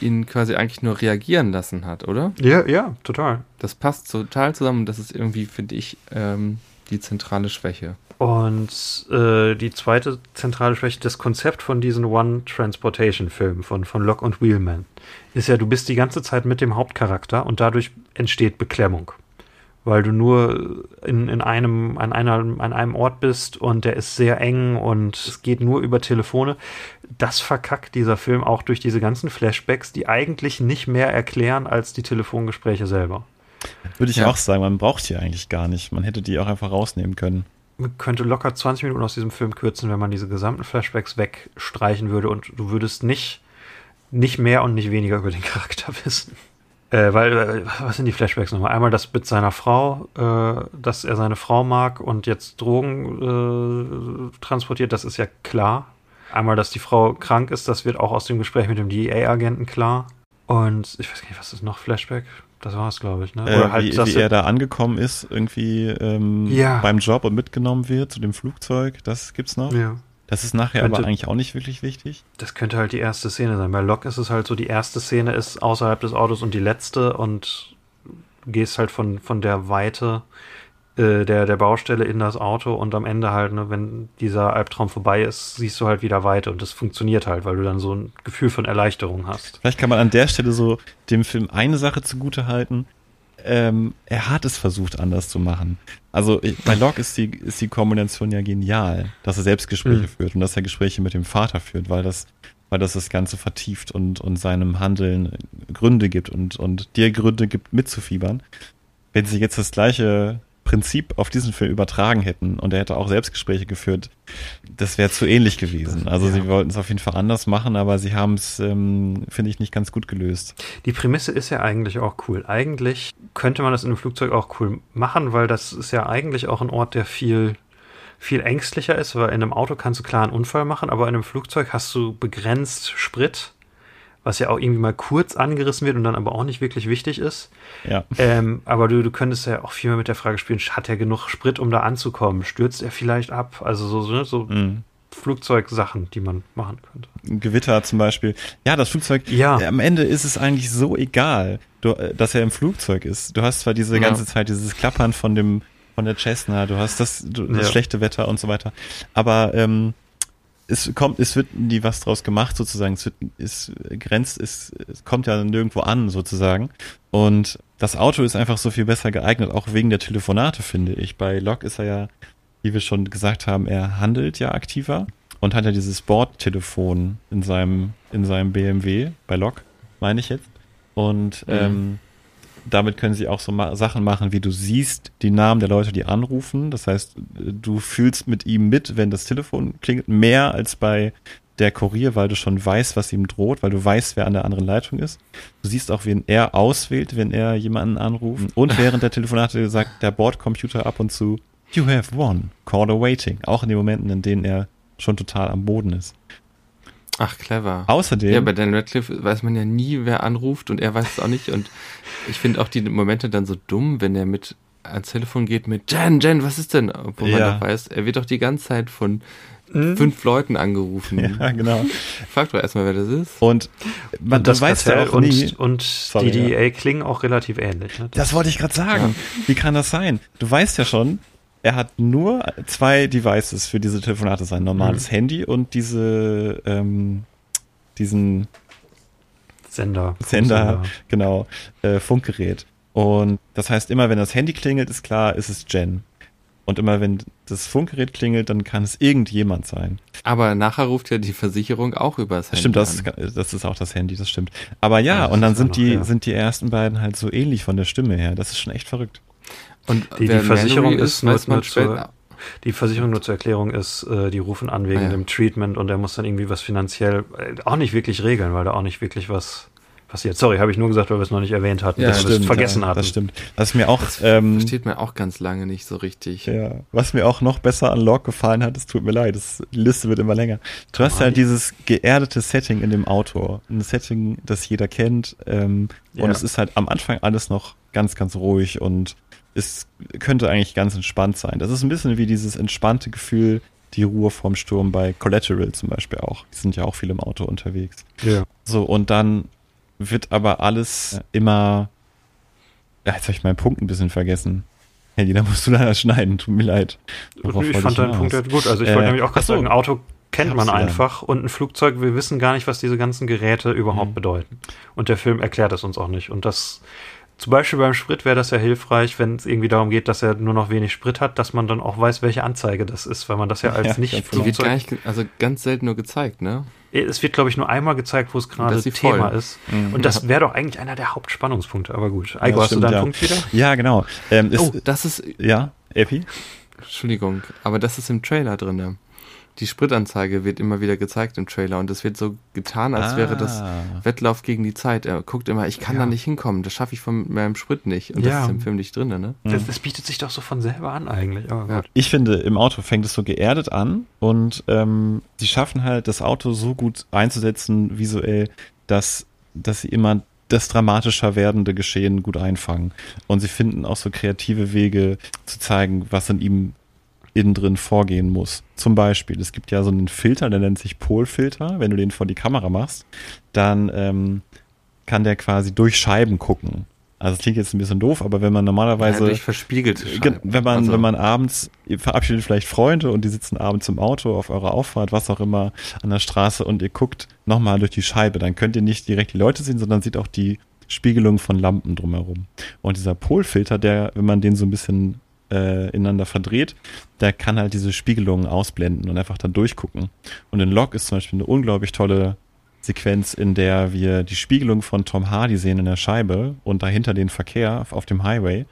ihn quasi eigentlich nur reagieren lassen hat, oder? Ja, ja, total. Das passt total zusammen und das ist irgendwie, finde ich, ähm, die zentrale Schwäche. Und äh, die zweite zentrale Schwäche, das Konzept von diesen One-Transportation-Filmen von, von Lock und Wheelman, ist ja, du bist die ganze Zeit mit dem Hauptcharakter und dadurch entsteht Beklemmung. Weil du nur in, in einem, an, einer, an einem Ort bist und der ist sehr eng und es geht nur über Telefone. Das verkackt dieser Film auch durch diese ganzen Flashbacks, die eigentlich nicht mehr erklären als die Telefongespräche selber. Würde ich ja. auch sagen, man braucht die eigentlich gar nicht. Man hätte die auch einfach rausnehmen können. Man könnte locker 20 Minuten aus diesem Film kürzen, wenn man diese gesamten Flashbacks wegstreichen würde und du würdest nicht, nicht mehr und nicht weniger über den Charakter wissen. Äh, weil, äh, was sind die Flashbacks nochmal? Einmal das mit seiner Frau, äh, dass er seine Frau mag und jetzt Drogen äh, transportiert, das ist ja klar. Einmal, dass die Frau krank ist, das wird auch aus dem Gespräch mit dem DEA-Agenten klar. Und ich weiß gar nicht, was ist noch Flashback? Das war es, glaube ich. Ne? Oder äh, halt, wie, wie er da angekommen ist, irgendwie ähm, ja. beim Job und mitgenommen wird zu dem Flugzeug, das gibt's noch. Ja. Das ist nachher könnte, aber eigentlich auch nicht wirklich wichtig. Das könnte halt die erste Szene sein. Bei Locke ist es halt so, die erste Szene ist außerhalb des Autos und die letzte und du gehst halt von, von der Weite äh, der, der Baustelle in das Auto und am Ende halt, ne, wenn dieser Albtraum vorbei ist, siehst du halt wieder weiter und das funktioniert halt, weil du dann so ein Gefühl von Erleichterung hast. Vielleicht kann man an der Stelle so dem Film eine Sache zugute halten. Ähm, er hat es versucht, anders zu machen. Also bei Locke ist die, ist die Kombination ja genial, dass er Selbstgespräche mhm. führt und dass er Gespräche mit dem Vater führt, weil das, weil das das Ganze vertieft und, und seinem Handeln Gründe gibt und, und dir Gründe gibt, mitzufiebern. Wenn sie jetzt das gleiche Prinzip auf diesen Film übertragen hätten und er hätte auch Selbstgespräche geführt, das wäre zu ähnlich gewesen. Also ja. sie wollten es auf jeden Fall anders machen, aber sie haben es, ähm, finde ich, nicht ganz gut gelöst. Die Prämisse ist ja eigentlich auch cool. Eigentlich könnte man das in einem Flugzeug auch cool machen, weil das ist ja eigentlich auch ein Ort, der viel viel ängstlicher ist, weil in einem Auto kannst du klar einen Unfall machen, aber in einem Flugzeug hast du begrenzt Sprit was ja auch irgendwie mal kurz angerissen wird und dann aber auch nicht wirklich wichtig ist. Ja. Ähm, aber du, du könntest ja auch viel mehr mit der Frage spielen, hat er genug Sprit, um da anzukommen? Stürzt er vielleicht ab? Also so, so, so Mhm. Flugzeugsachen, die man machen könnte. Gewitter zum Beispiel. Ja, das Flugzeug, Ja. äh, am Ende ist es eigentlich so egal, du, äh, dass er im Flugzeug ist. Du hast zwar diese Ja. ganze Zeit dieses Klappern von dem von der Cessna, du hast das, du, das Ja. schlechte Wetter und so weiter. Aber ähm, es kommt, es wird nie was draus gemacht sozusagen. Es wird, es grenzt, es, es kommt ja nirgendwo an sozusagen. Und das Auto ist einfach so viel besser geeignet, auch wegen der Telefonate finde ich. Bei Locke ist er ja, wie wir schon gesagt haben, er handelt ja aktiver und hat ja dieses Bordtelefon in seinem in seinem BMW bei Locke, meine ich jetzt. Und Mhm. ähm, damit können sie auch so ma Sachen machen, wie du siehst die Namen der Leute, die anrufen. Das heißt, du fühlst mit ihm mit, wenn das Telefon klingelt, mehr als bei der Kurier, weil du schon weißt, was ihm droht, weil du weißt, wer an der anderen Leitung ist. Du siehst auch, wen er auswählt, wenn er jemanden anruft. Und während der Telefonate sagt der Bordcomputer ab und zu, You have won, call awaiting. Auch in den Momenten, in denen er schon total am Boden ist. Ach, clever. Außerdem, Ja, bei Dan Radcliffe weiß man ja nie, wer anruft und er weiß es auch nicht. Und ich finde auch die Momente dann so dumm, wenn er mit ans Telefon geht mit Jen, Jen, was ist denn? Obwohl man Ja. doch weiß, er wird doch die ganze Zeit von fünf Leuten angerufen. ja, genau. Frag doch erstmal, wer das ist. Und man Und das weiß ja auch und, nie. und Sorry, die ja. DEA klingen auch relativ ähnlich. Ne? Das wollte ich gerade sagen. Wie kann das sein? Du weißt ja schon, er hat nur zwei Devices für diese Telefonate, sein normales Handy und diese, ähm, diesen Sender. Sender, genau, äh, Funkgerät. Und das heißt, immer wenn das Handy klingelt, ist klar, ist es Jen. Und immer wenn das Funkgerät klingelt, dann kann es irgendjemand sein. Aber nachher ruft ja die Versicherung auch über das Handy Stimmt, das, an. ist- das ist auch das Handy, das stimmt. Aber ja, Ja, und dann sind auch die, noch, ja. sind die ersten beiden halt so ähnlich von der Stimme her. Das ist schon echt verrückt. Und Die- die Versicherung Mallory ist man nur zur- später. Die Versicherung nur zur Erklärung ist, äh, die rufen an wegen Ah, ja. dem Treatment und der muss dann irgendwie was finanziell äh, auch nicht wirklich regeln, weil da auch nicht wirklich was passiert. Sorry, habe ich nur gesagt, weil wir es noch nicht erwähnt hatten, Ja, dass wir es vergessen ja, hatten. Das stimmt. Was mir auch, ähm, Versteht man auch ganz lange nicht so richtig. ja, was mir auch noch besser an Locke gefallen hat, es tut mir leid, das, die Liste wird immer länger. Du hast ja Mann. dieses geerdete Setting in dem Auto. Ein Setting, das jeder kennt. Ähm, Ja. Und es ist halt am Anfang alles noch ganz, ganz ruhig und es könnte eigentlich ganz entspannt sein. Das ist ein bisschen wie dieses entspannte Gefühl, die Ruhe vorm Sturm bei Collateral zum Beispiel auch. Die sind ja auch viel im Auto unterwegs. Ja. So, und dann wird aber alles immer. Ja, jetzt habe ich meinen Punkt ein bisschen vergessen. Handy, da musst du leider schneiden, tut mir leid. Worauf ich fand deinen? Punkt gut. Also ich Äh, wollte nämlich auch gerade so. sagen, ein Auto kennt man einfach und ein Flugzeug, wir wissen gar nicht, was diese ganzen Geräte überhaupt Mhm. bedeuten. Und der Film erklärt es uns auch nicht. Und das, zum Beispiel beim Sprit wäre das ja hilfreich, wenn es irgendwie darum geht, dass er nur noch wenig Sprit hat, dass man dann auch weiß, welche Anzeige das ist, weil man das ja als Ja, nicht ganz Die wird gar nicht, also ganz selten nur gezeigt, ne? Es wird, glaube ich, nur einmal gezeigt, wo es gerade Thema voll. ist. Mhm. Und das wäre doch eigentlich einer der Hauptspannungspunkte. Aber gut. Ja, Eiko, hast stimmt, du deinen ja. Punkt wieder? Ja, genau. Ähm, ist, Oh, das ist, ja, Epi? Entschuldigung, aber das ist im Trailer drinne. Die Spritanzeige wird immer wieder gezeigt im Trailer und es wird so getan, als wäre das Ah. Wettlauf gegen die Zeit. Er guckt immer, ich kann Ja. da nicht hinkommen, das schaffe ich von meinem Sprit nicht. Und Ja. das ist im Film nicht drinne, ne? Das, das bietet sich doch so von selber an eigentlich. Aber Ja. gut. Ich finde, im Auto fängt es so geerdet an und ähm, sie schaffen halt, das Auto so gut einzusetzen visuell, dass, dass sie immer das dramatischer werdende Geschehen gut einfangen. Und sie finden auch so kreative Wege zu zeigen, was in ihm innen drin vorgehen muss. Zum Beispiel, es gibt ja so einen Filter, der nennt sich Polfilter. Wenn du den vor die Kamera machst, dann ähm, kann der quasi durch Scheiben gucken. Also das klingt jetzt ein bisschen doof, aber wenn man normalerweise ja, durch verspiegelte Ge- Scheiben. Wenn man, Also, wenn man abends, ihr verabschiedet vielleicht Freunde und die sitzen abends im Auto auf eurer Auffahrt, was auch immer, an der Straße und ihr guckt nochmal durch die Scheibe, dann könnt ihr nicht direkt die Leute sehen, sondern sieht auch die Spiegelung von Lampen drumherum. Und dieser Polfilter, der, wenn man den so ein bisschen äh, ineinander verdreht, der kann halt diese Spiegelungen ausblenden und einfach dann durchgucken. Und in Log ist zum Beispiel eine unglaublich tolle Sequenz, in der wir die Spiegelung von Tom Hardy sehen in der Scheibe und dahinter den Verkehr auf, dem Highway.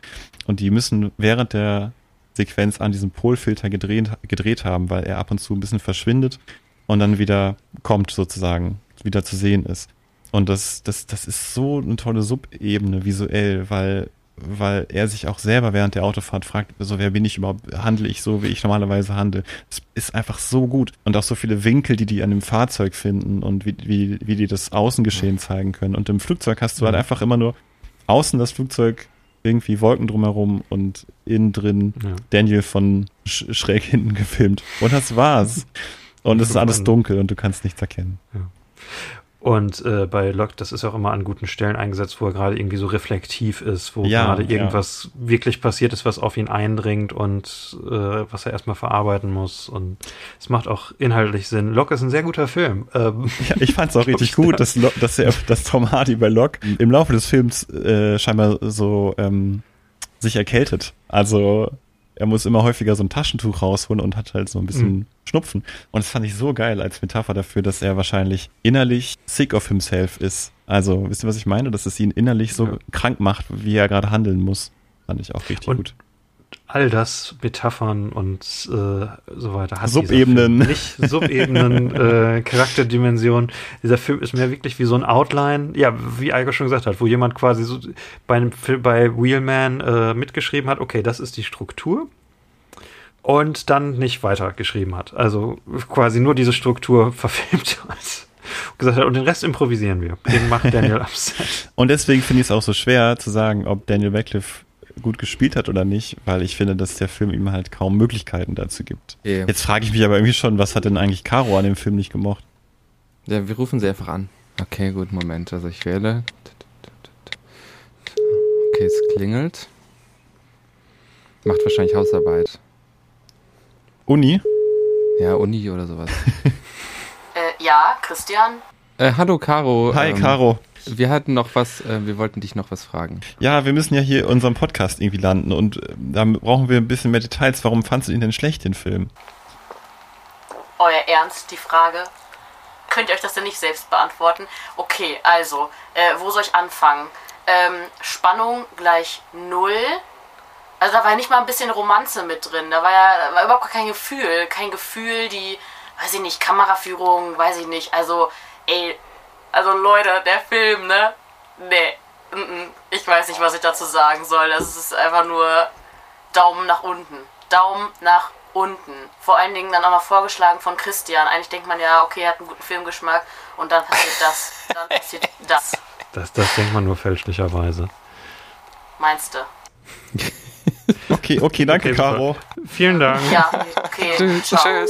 Und die müssen während der Sequenz an diesem Polfilter gedreht, gedreht haben, weil er ab und zu ein bisschen verschwindet und dann wieder kommt sozusagen, wieder zu sehen ist. Und das, das, das ist so eine tolle Subebene visuell, weil weil er sich auch selber während der Autofahrt fragt, so wer bin ich überhaupt, handle ich so, wie ich normalerweise handle. Es ist einfach so gut. Und auch so viele Winkel, die die an dem Fahrzeug finden und wie, wie, wie die das Außengeschehen zeigen können. Und im Flugzeug hast du halt einfach immer nur außen das Flugzeug, irgendwie Wolken drumherum und innen drin Ja. Daniel von sch schräg hinten gefilmt. Und das war's. Und es ist alles dunkel und du kannst nichts erkennen. Und äh, bei Locke, das ist auch immer an guten Stellen eingesetzt, wo er gerade irgendwie so reflektiv ist, wo Ja, gerade ja. irgendwas wirklich passiert ist, was auf ihn eindringt und äh, was er erstmal verarbeiten muss. Und es macht auch inhaltlich Sinn. Locke ist ein sehr guter Film. Ähm, Ja, ich fand's auch richtig gut, dass, Lo- dass, er, dass Tom Hardy bei Locke im Laufe des Films äh, scheinbar so ähm, sich erkältet. Also er muss immer häufiger so ein Taschentuch rausholen und hat halt so ein bisschen Mhm. Schnupfen. Und das fand ich so geil als Metapher dafür, dass er wahrscheinlich innerlich sick of himself ist. Also, wisst ihr, was ich meine? Dass es ihn innerlich so Ja. krank macht, wie er gerade handeln muss. Fand ich auch richtig Und gut. All das, Metaphern und äh, so weiter. Hat Subebenen. Nicht Subebenen, äh, Charakterdimensionen. Dieser Film ist mehr wirklich wie so ein Outline, ja, wie Algo schon gesagt hat, wo jemand quasi so bei einem Film, bei Wheelman äh, mitgeschrieben hat, okay, das ist die Struktur. Und dann nicht weitergeschrieben hat. Also quasi nur diese Struktur verfilmt hat. Und gesagt hat, und den Rest improvisieren wir. Den macht Daniel Upset. Und deswegen finde ich es auch so schwer zu sagen, ob Daniel Radcliffe gut gespielt hat oder nicht, weil ich finde, dass der Film ihm halt kaum Möglichkeiten dazu gibt. Okay. Jetzt frage ich mich aber irgendwie schon, was hat denn eigentlich Caro an dem Film nicht gemocht? Ja, wir rufen sie einfach an. Okay, gut, Moment. Also ich wähle. Okay, es klingelt. Macht wahrscheinlich Hausarbeit. Uni? Ja, Uni oder sowas. Äh, ja, Christian. äh, hallo, Caro. Hi, ähm, Caro. Wir hatten noch was, äh, wir wollten dich noch was fragen. Ja, wir müssen ja hier in unserem Podcast irgendwie landen und äh, da brauchen wir ein bisschen mehr Details. Warum fandst du ihn denn schlecht, den Film? Euer Ernst, die Frage. Könnt ihr euch das denn nicht selbst beantworten? Okay, also, äh, wo soll ich anfangen? Ähm, Spannung gleich null. Also da war ja nicht mal ein bisschen Romanze mit drin. Da war ja da war überhaupt kein Gefühl. Kein Gefühl, die, weiß ich nicht, Kameraführung, weiß ich nicht. Also, ey, also Leute, der Film, ne? Nee. Ich weiß nicht, was ich dazu sagen soll. Das ist einfach nur Daumen nach unten. Daumen nach unten. Vor allen Dingen dann auch noch vorgeschlagen von Christian. Eigentlich denkt man ja, okay, er hat einen guten Filmgeschmack und dann passiert das. Dann passiert das. Das, das denkt man nur fälschlicherweise. Meinst du? Okay, okay, danke, Okay. Caro. Vielen Dank. Ja, okay. ciao.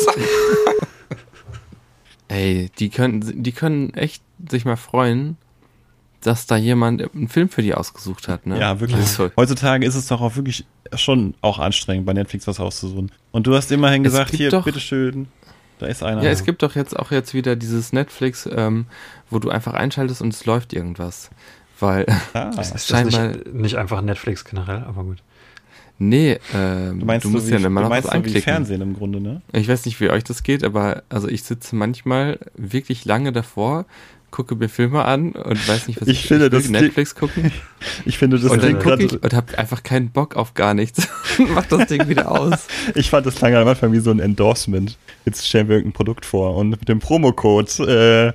Ey, die können, die können echt sich mal freuen, dass da jemand einen Film für die ausgesucht hat, ne? Ja, wirklich. Also, Heutzutage ist es doch auch wirklich schon auch anstrengend, bei Netflix was auszusuchen. Und du hast immerhin Es gesagt, hier, doch- bitteschön, da ist einer. ja, es gibt doch jetzt auch jetzt wieder dieses Netflix, ähm, wo du einfach einschaltest und es läuft irgendwas. Weil, Ah, Ist das Scheinbar- nicht, nicht einfach Netflix generell, aber gut. nee, ähm, du meinst, du musst so ja wie, immer du noch was meinst so wie anklicken. Fernsehen im Grunde, ne? Ich weiß nicht, wie euch das geht, aber also ich sitze manchmal wirklich lange davor, gucke mir Filme an und weiß nicht, was Ich ich, finde, ich will das Netflix gucken. Ich finde, das und gucke gerade. ich und habe einfach keinen Bock auf gar nichts. mach das Ding wieder aus. Ich fand das lange am Anfang wie so ein Endorsement. Jetzt stellen wir irgendein Produkt vor und mit dem Promocode äh,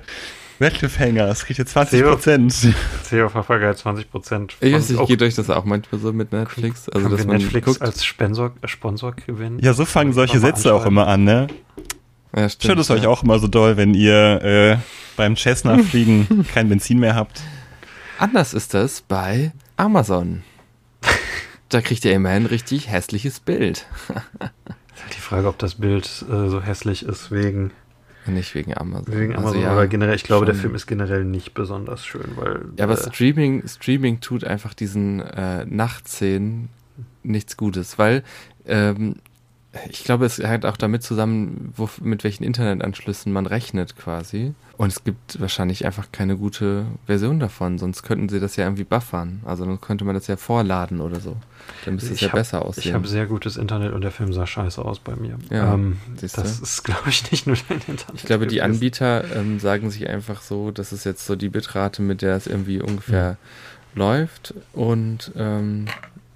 Radcliffe Hanger, es kriegt ihr 20 Prozent. CEO Verfolger 20 Prozent. Ich weiß nicht, geht euch das auch manchmal so mit Netflix? Also, dass man Netflix guckt. als Sponsor, Sponsor gewinnen? Ja, so fangen solche Sätze auch immer an, ne? Ja, stimmt, Stört es euch ja. auch immer so doll, wenn ihr äh, beim Cessna fliegen kein Benzin mehr habt? Anders ist das bei Amazon. Da kriegt ihr immerhin ein richtig hässliches Bild. Die Frage, ob das Bild äh, so hässlich ist wegen, Nicht wegen Amazon. wegen Also Amazon ja, oder generell. Ich glaube, der schon. Film ist generell nicht besonders schön, weil. Ja, aber äh, Streaming, Streaming tut einfach diesen äh, Nachtszenen nichts Gutes, weil ähm, ich glaube, es hängt auch damit zusammen, wo, mit welchen Internetanschlüssen man rechnet quasi. Und es gibt wahrscheinlich einfach keine gute Version davon, sonst könnten sie das ja irgendwie buffern. Also dann könnte man das ja vorladen oder so. Dann müsste es ja hab- besser Ich aussehen. habe sehr gutes Internet und der Film sah scheiße aus bei mir. Ja, ähm, das ist, glaube ich, nicht nur dein Internet. Ich glaube, die gewesen. Anbieter ähm, sagen sich einfach so, das ist jetzt so die Bitrate, mit der es irgendwie ungefähr läuft. Und ähm,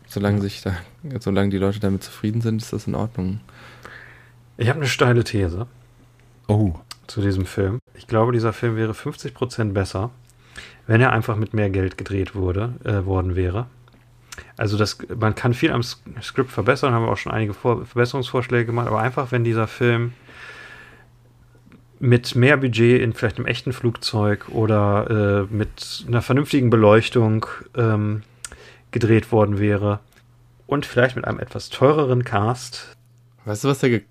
solange sich da, solange die Leute damit zufrieden sind, ist das in Ordnung. Ich habe eine steile These Oh. zu diesem Film. Ich glaube, dieser Film wäre 50% besser, wenn er einfach mit mehr Geld gedreht wurde, äh, worden wäre. Also das, man kann viel am Skript verbessern, haben wir auch schon einige Vor Verbesserungsvorschläge gemacht, aber einfach, wenn dieser Film mit mehr Budget in vielleicht einem echten Flugzeug oder äh, mit einer vernünftigen Beleuchtung ähm, gedreht worden wäre und vielleicht mit einem etwas teureren Cast. Weißt du, was der ge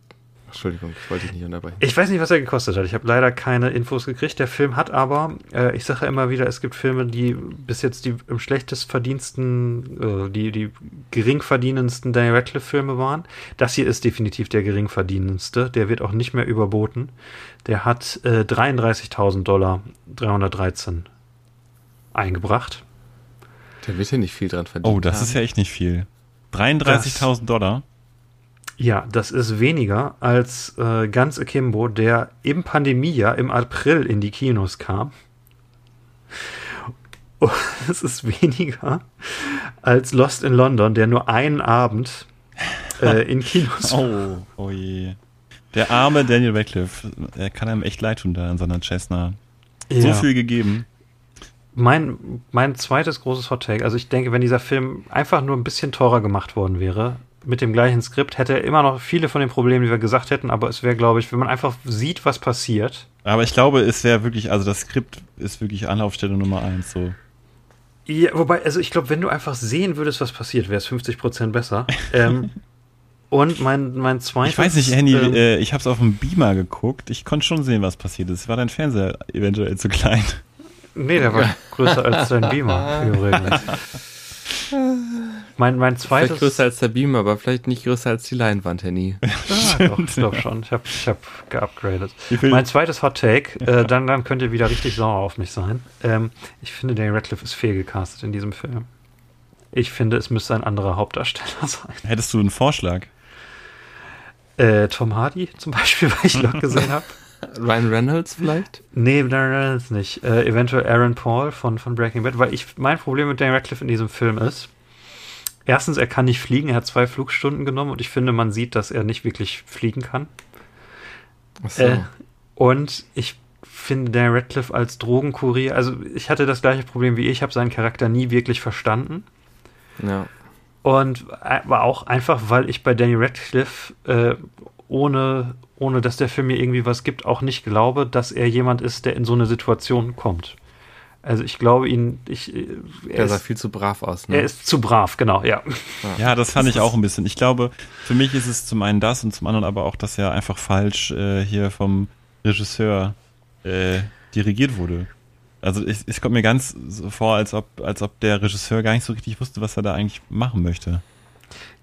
Entschuldigung, ich wollte dich nicht unterbrechen. Ich weiß nicht, was er gekostet hat. Ich habe leider keine Infos gekriegt. Der Film hat aber, äh, ich sage ja immer wieder, es gibt Filme, die bis jetzt die im schlechtest verdiensten, äh, die, die gering verdienendsten Daniel Radcliffe-Filme waren. Das hier ist definitiv der gering verdienendste. Der wird auch nicht mehr überboten. Der hat äh, 33.000 Dollar 313 eingebracht. Der wird ja nicht viel dran verdienen. Oh, das ist ja echt nicht viel. 33.000 Dollar. Ja, das ist weniger als äh, Ganz Akimbo, der im Pandemiejahr im April in die Kinos kam. Und es ist weniger als Lost in London, der nur einen Abend äh, in Kinos war. Oh, oh je. Der arme Daniel Radcliffe, er kann einem echt leid tun da in seiner Cessna. So Ja. viel gegeben. Mein, mein zweites großes Hot Take, also ich denke, wenn dieser Film einfach nur ein bisschen teurer gemacht worden wäre, mit dem gleichen Skript, hätte er immer noch viele von den Problemen, die wir gesagt hätten, aber es wäre, glaube ich, wenn man einfach sieht, was passiert, Aber ich glaube, es wäre wirklich, also das Skript ist wirklich Anlaufstelle Nummer eins. So. Ja, wobei, also ich glaube, wenn du einfach sehen würdest, was passiert, wäre es 50% besser. ähm, und mein, mein zweites. Ich weiß nicht, Handy, ähm, äh, ich habe es auf dem Beamer geguckt. Ich konnte schon sehen, was passiert ist. War dein Fernseher eventuell zu klein? Nee, der war größer als dein Beamer, übrigens. Mein, mein Vielleicht zweites. größer als der Beam, aber vielleicht nicht größer als die Leinwand, Henny. Ah, doch, ich glaube schon. Ich habe ich hab geupgradet. Mein zweites Hot Take, äh, dann, dann könnt ihr wieder richtig sauer auf mich sein. Ähm, ich finde, Daniel Radcliffe ist fehlgecastet in diesem Film. Ich finde, es müsste ein anderer Hauptdarsteller sein. Hättest du einen Vorschlag? Äh, Tom Hardy zum Beispiel, weil ich Lock gesehen habe. Ryan Reynolds vielleicht? Nee, nein, das nicht. Äh, eventuell Aaron Paul von, von Breaking Bad, weil ich mein Problem mit Daniel Radcliffe in diesem Film ist, erstens, er kann nicht fliegen, er hat zwei Flugstunden genommen und ich finde, man sieht, dass er nicht wirklich fliegen kann. Achso. Äh, und ich finde Daniel Radcliffe als Drogenkurier, also ich hatte das gleiche Problem wie ich, habe seinen Charakter nie wirklich verstanden. ja. Und aber auch einfach, weil ich bei Daniel Radcliffe äh, ohne, ohne dass der Film mir irgendwie was gibt, auch nicht glaube, dass er jemand ist, der in so eine Situation kommt. Also ich glaube ihn, ich, äh, er, Der sah ist, viel zu brav aus, ne? er ist zu brav, genau, ja. Ja, das fand ich auch ein bisschen. Ich glaube, für mich ist es zum einen das und zum anderen aber auch, dass er einfach falsch äh, hier vom Regisseur äh, dirigiert wurde. Also es, es kommt mir ganz so vor, als ob, als ob der Regisseur gar nicht so richtig wusste, was er da eigentlich machen möchte.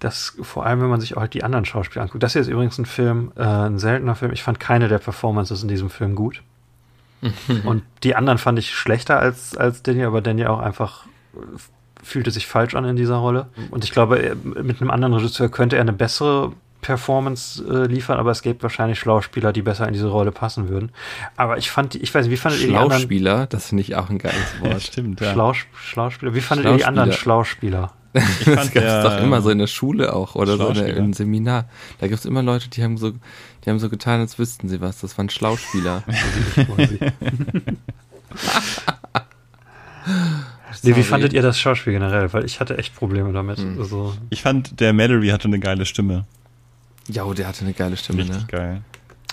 Das, vor allem, wenn man sich auch halt die anderen Schauspieler anguckt. Das hier ist übrigens ein Film, äh, ein seltener Film. Ich fand keine der Performances in diesem Film gut. Und die anderen fand ich schlechter als, als Daniel, aber Daniel auch einfach äh, fühlte sich falsch an in dieser Rolle. Und ich glaube, er- mit einem anderen Regisseur könnte er eine bessere Performance äh, liefern, aber es gibt wahrscheinlich Schauspieler, die besser in diese Rolle passen würden. Aber ich fand, die- ich weiß nicht, wie fandet ihr die anderen Schlauspieler, das finde ich auch ein geiles Ja, Wort. stimmt, ja. Schlaus Schlauspieler? Wie fandet ihr die anderen Schlauspieler? Ich Das fand gab es doch immer so in der Schule auch oder so in im Seminar. Da gibt es immer Leute, die haben so, die haben so getan, als wüssten sie was. Das waren Schlauspieler. Nee, wie fandet ihr das Schauspiel generell? Weil ich hatte echt Probleme damit. Hm. Also, Ich fand, der Mallory hatte eine geile Stimme. Ja, oh, der hatte eine geile Stimme, Richtig ne? geil.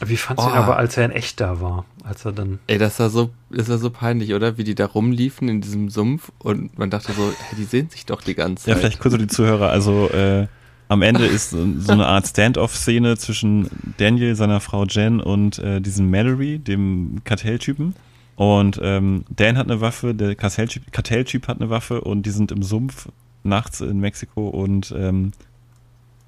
Wie fandst du ihn Oh. aber, als er in echt da war? Als er dann. Ey, das war so, das war so peinlich, oder? Wie die da rumliefen in diesem Sumpf und man dachte so, hey, die sehen sich doch die ganze Ja, Zeit. vielleicht kurz für die Zuhörer. Also äh, am Ende ist so so eine Art Stand-off-Szene zwischen Daniel, seiner Frau Jen und äh, diesem Mallory, dem Kartelltypen. Und ähm, Dan hat eine Waffe, der Kartelltyp, Kartelltyp hat eine Waffe und die sind im Sumpf nachts in Mexiko und ähm,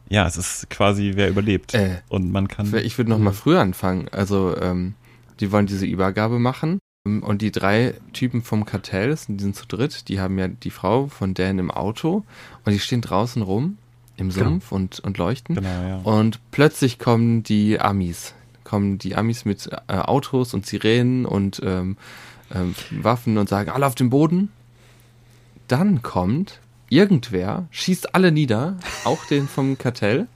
ja, es ist quasi, wer überlebt. Äh, und man kann. Ich würde noch mal früher anfangen. Also, ähm, die wollen diese Übergabe machen. Ähm, Und die drei Typen vom Kartell, das sind- die sind zu dritt, die haben ja die Frau von Dan im Auto und die stehen draußen rum im Genau. Sumpf und, und leuchten. Genau, ja. Und plötzlich kommen die Amis. Kommen die Amis mit äh, Autos und Sirenen und ähm, ähm, Waffen und sagen, alle auf den Boden. Dann kommt irgendwer, schießt alle nieder, auch den vom Kartell,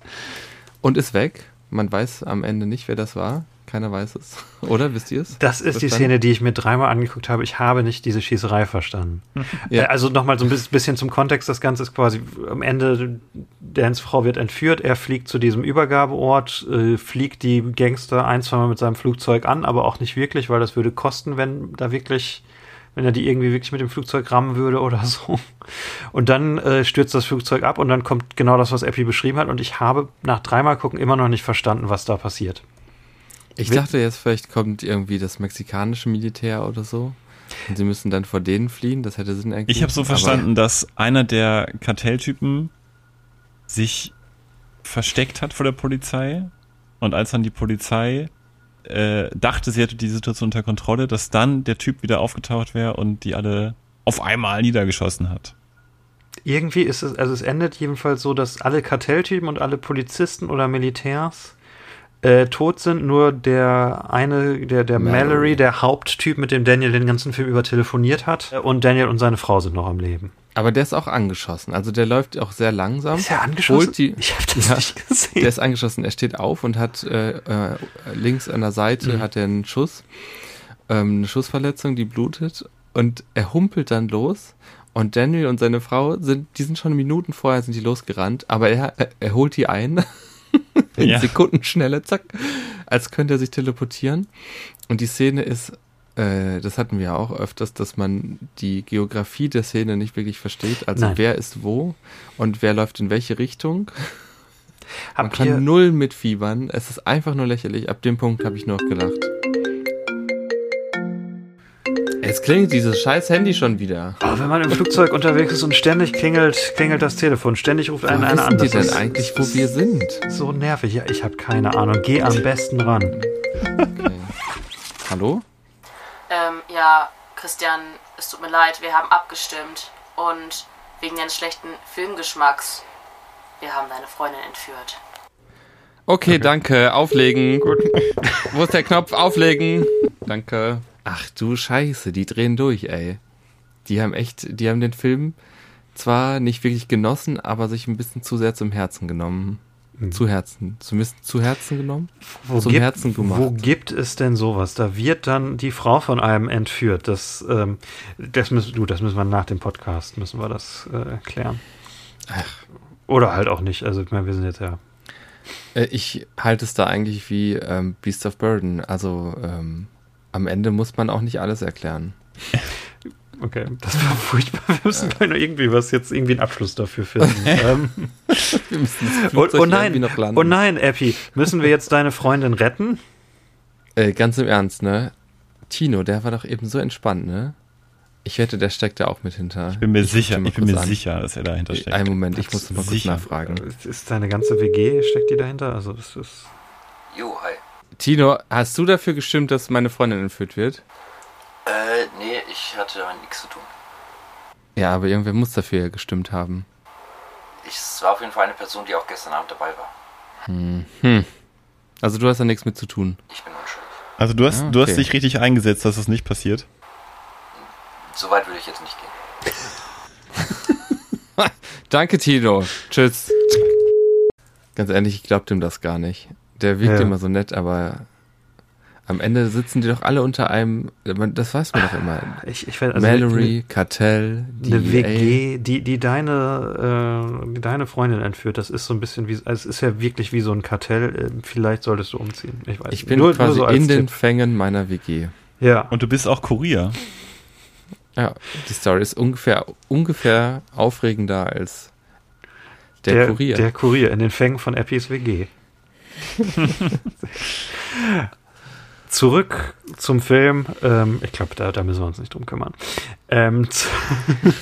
und ist weg. Man weiß am Ende nicht, wer das war. Keiner weiß es. Oder wisst ihr es? Das ist die Verstanden? Szene, die ich mir dreimal angeguckt habe. Ich habe nicht diese Schießerei verstanden. Ja. Äh, Also nochmal so ein bis- bisschen zum Kontext. Das Ganze ist quasi am Ende, Dans Frau wird entführt. Er fliegt zu diesem Übergabeort, äh, fliegt die Gangster ein, zweimal mit seinem Flugzeug an, aber auch nicht wirklich, weil das würde kosten, wenn da wirklich, wenn er die irgendwie wirklich mit dem Flugzeug rammen würde oder so. Und dann äh, stürzt das Flugzeug ab und dann kommt genau das, was Epi beschrieben hat. Und ich habe nach dreimal gucken immer noch nicht verstanden, was da passiert. Ich dachte jetzt, vielleicht kommt irgendwie das mexikanische Militär oder so. Und sie müssen dann vor denen fliehen. Das hätte Sinn ergeben. Ich habe so Aber- verstanden, dass einer der Kartelltypen sich versteckt hat vor der Polizei und als dann die Polizei äh, dachte, sie hätte die Situation unter Kontrolle, dass dann der Typ wieder aufgetaucht wäre und die alle auf einmal niedergeschossen hat. Irgendwie ist es, also es endet jedenfalls so, dass alle Kartelltypen und alle Polizisten oder Militärs äh, tot sind, nur der eine, der, der Mallory. Mallory. der Haupttyp, mit dem Daniel den ganzen Film über telefoniert hat, und Daniel und seine Frau sind noch am Leben. Aber der ist auch angeschossen. Also der läuft auch sehr langsam. Ist er angeschossen? Die, ich habe das Ja, nicht gesehen. Der ist angeschossen. Er steht auf und hat äh, äh, links an der Seite Mhm. hat er einen Schuss, ähm, eine Schussverletzung, die blutet. Und er humpelt dann los. Und Daniel und seine Frau sind, die sind schon Minuten vorher sind die losgerannt, aber er, er, er holt die ein. In Ja. Sekundenschnelle, zack. Als könnte er sich teleportieren. Und die Szene ist, äh, das hatten wir ja auch öfters, dass man die Geografie der Szene nicht wirklich versteht. Also Nein. wer ist wo und wer läuft in welche Richtung. Man Habt kann null mitfiebern. Es ist einfach nur lächerlich. Ab dem Punkt habe ich nur noch gelacht. Jetzt klingelt dieses scheiß Handy schon wieder. oh, wenn man im Flugzeug unterwegs ist und ständig klingelt, klingelt das Telefon, ständig ruft einen einer wissen an. die Das denn eigentlich, wo wir sind? so nervig. Ja, ich habe keine Ahnung. Geh am besten ran. Okay. Hallo? Ähm, ja, Christian, es tut mir leid, wir haben abgestimmt. Und wegen deines schlechten Filmgeschmacks, wir haben deine Freundin entführt. Okay, danke. Auflegen. Gut. Wo ist der Knopf? Auflegen. Danke. Ach du Scheiße, die drehen durch, ey. Die haben echt, die haben den Film zwar nicht wirklich genossen, aber sich ein bisschen zu sehr zum Herzen genommen. Zu Herzen. Zumindest zu Herzen genommen? Wo Zum gibt, Herzen gemacht. Wo gibt es denn sowas? Da wird dann die Frau von einem entführt. Das, ähm, das müssen, du, das müssen wir nach dem Podcast, müssen wir das äh, klären. Oder halt auch nicht. Also, ich meine, wir sind jetzt ja. Äh, Ich halte es da eigentlich wie ähm, Beast of Burden. Also ähm, am Ende muss man auch nicht alles erklären. Okay, das war furchtbar. Wir müssen noch irgendwie was jetzt, irgendwie einen Abschluss dafür finden. ähm, Wir müssen das und, Flugzeug oh irgendwie nein, noch landen. oh nein, Epi, müssen wir jetzt deine Freundin retten? Äh, ganz im Ernst, ne? Tino, der war doch eben so entspannt, ne? Ich wette, der steckt da auch mit hinter. Ich bin mir ruf sicher, ich bin kurz mir an. sicher, dass er dahinter steckt. Einen Moment, ich muss noch mal kurz Sicher. nachfragen. Ist deine ganze WG, steckt die dahinter? Also, das ist. Jo, hi. Tino, hast du dafür gestimmt, dass meine Freundin entführt wird? Äh, nee, ich hatte damit nichts zu tun. Ja, aber irgendwer muss dafür ja gestimmt haben. Ich, es war auf jeden Fall eine Person, die auch gestern Abend dabei war. Hm. Also du hast da nichts mit zu tun. Ich bin unschuldig. Also du hast, Ah, du hast okay. dich richtig eingesetzt, dass das nicht passiert. So weit würde ich jetzt nicht gehen. Danke, Tino. Tschüss. Ganz ehrlich, ich glaub dem das gar nicht. Der wirkt Ja. immer so nett, aber am Ende sitzen die doch alle unter einem, das weiß man doch immer. Ich, ich werd- also Mallory, Kartell, Eine, eine DEA. WG, die, die deine, äh, die deine Freundin entführt, das ist so ein bisschen wie, also es ist ja wirklich wie so ein Kartell. Äh, Vielleicht solltest du umziehen. Ich weiß Ich bin Nur- nur quasi so als in den Tipp. Fängen meiner WG. Ja. Und du bist auch Kurier. Ja, die Story ist ungefähr, ungefähr aufregender als der, Kurier. Der Kurier in den Fängen von Eppis WG. Zurück zum Film. Ähm, ich glaube, da, da müssen wir uns nicht drum kümmern. Ähm,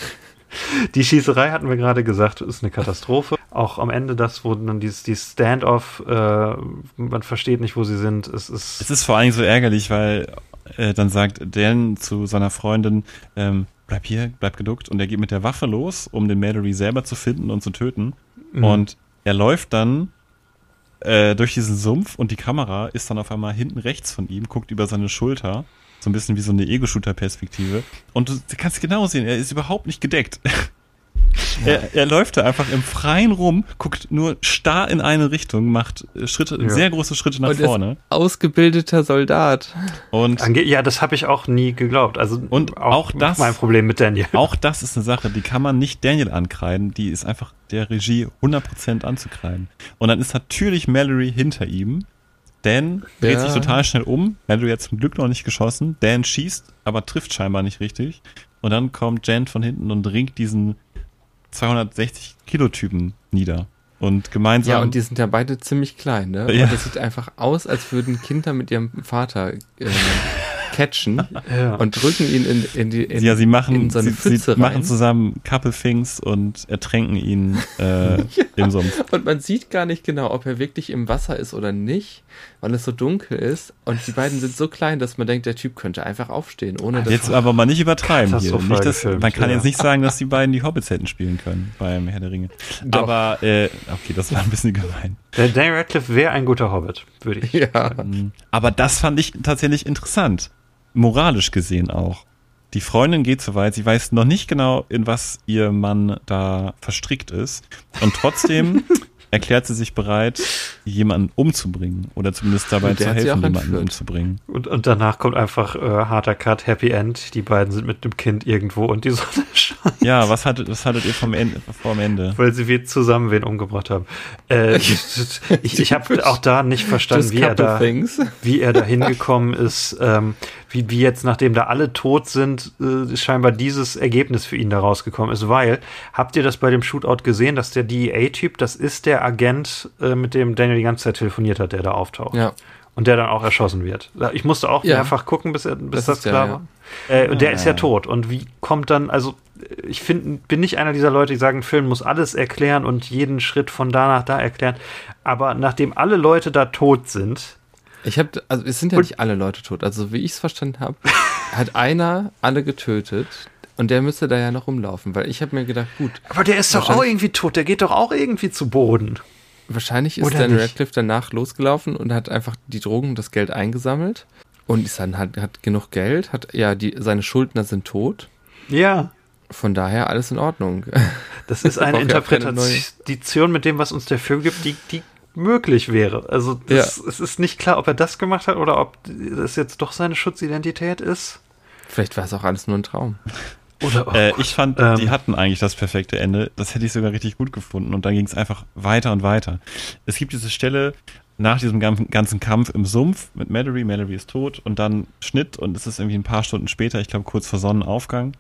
die Schießerei hatten wir gerade gesagt, ist eine Katastrophe. Auch am Ende das, wo dann dieses, dieses Standoff, äh, man versteht nicht, wo sie sind. Es ist, Es ist vor allem so ärgerlich, weil äh, dann sagt Dan zu seiner Freundin, ähm, bleib hier, bleib geduckt. Und er geht mit der Waffe los, um den Mallory selber zu finden und zu töten. Mhm. Und er läuft dann äh, durch diesen Sumpf und die Kamera ist dann auf einmal hinten rechts von ihm, guckt über seine Schulter. So ein bisschen wie so eine Ego-Shooter-Perspektive. Und du kannst genau sehen, er ist überhaupt nicht gedeckt. Er, er läuft da einfach im Freien rum, guckt nur starr in eine Richtung, macht äh, Schritte, Ja. sehr große Schritte nach Und ist vorne. ausgebildeter Soldat. Und Ange ja, das habe ich auch nie geglaubt. Also Und auch das- mein Problem mit Daniel. auch das ist eine Sache, die kann man nicht Daniel ankreiden, die ist einfach der Regie 100% anzukreiden. Und dann ist natürlich Mallory hinter ihm. Dan dreht Ja. sich total schnell um. Mallory hat zum Glück noch nicht geschossen. Dan schießt, aber trifft scheinbar nicht richtig. Und dann kommt Jen von hinten und ringt diesen 260 Kilo Typen nieder. Und gemeinsam. Ja, und die sind ja beide ziemlich klein, ne? Ja. Und das sieht einfach aus, als würden Kinder mit ihrem Vater äh, catchen Ja. und drücken ihn in, in die in, ja, sie machen, in so eine sie, Pfütze sie machen zusammen Couple Things und ertränken ihn äh, im Sumpf. Und man sieht gar nicht genau, ob er wirklich im Wasser ist oder nicht, weil es so dunkel ist. Und die beiden sind so klein, dass man denkt, der Typ könnte einfach aufstehen, ohne dass Jetzt aber mal nicht übertreiben hier. Nicht, dass, man kann ja. jetzt nicht sagen, dass die beiden die Hobbits hätten spielen können beim Herr der Ringe. Doch. Aber, äh, okay, das war ein bisschen gemein. Der Daniel Radcliffe wäre ein guter Hobbit, würde ich. Ja. Aber das fand ich tatsächlich interessant. Moralisch gesehen auch. Die Freundin geht so weit, sie weiß noch nicht genau, in was ihr Mann da verstrickt ist. Und trotzdem erklärt sie sich bereit, jemanden umzubringen. Oder zumindest dabei zu helfen, jemanden entführt. umzubringen. Und, und danach kommt einfach äh, harter Cut, Happy End. Die beiden sind mit dem Kind irgendwo und die Sonne scheint, Ja, was hattet, was hattet ihr vom Ende, vor dem Ende? weil sie wie zusammen wen umgebracht haben. Äh, ich ich habe auch da nicht verstanden, wie er da, things. wie er da hingekommen ist, ähm, wie, wie jetzt, nachdem da alle tot sind, äh, scheinbar dieses Ergebnis für ihn da rausgekommen ist, weil, habt ihr das bei dem Shootout gesehen, dass der DEA-Typ, das ist der Agent, äh, mit dem Daniel die ganze Zeit telefoniert hat, der da auftaucht. Ja. Und der dann auch erschossen wird. Ich musste auch Ja. mehrfach gucken, bis, er, bis Das das, klar ja. war. Äh, und der ist ja tot. Und wie kommt dann, also ich find, bin nicht einer dieser Leute, die sagen, ein Film muss alles erklären und jeden Schritt von da nach da erklären. Aber nachdem alle Leute da tot sind, Ich habe, also es sind ja Und- nicht alle Leute tot. Also wie ich es verstanden habe, hat einer alle getötet und der müsste da ja noch rumlaufen, weil ich habe mir gedacht, gut, aber der ist doch auch irgendwie tot, der geht doch auch irgendwie zu Boden. wahrscheinlich ist Oder Daniel nicht? Radcliffe danach losgelaufen und hat einfach die Drogen und das Geld eingesammelt und ist dann hat, hat genug Geld, hat ja die seine Schuldner sind tot. Ja. Von daher alles in Ordnung. Das ist eine ja Interpretation mit dem, was uns der Film gibt, die, die möglich wäre. Also das, es ist nicht klar, ob er das gemacht hat oder ob das jetzt doch seine Schutzidentität ist. Vielleicht war es auch alles nur ein Traum. Oder oh Äh, ich fand, Ähm. die hatten eigentlich das perfekte Ende. Das hätte ich sogar richtig gut gefunden. Und dann ging es einfach weiter und weiter. Es gibt diese Stelle nach diesem gan- ganzen Kampf im Sumpf mit Mallory. Mallory ist tot und dann Schnitt und es ist irgendwie ein paar Stunden später, ich glaube kurz vor Sonnenaufgang.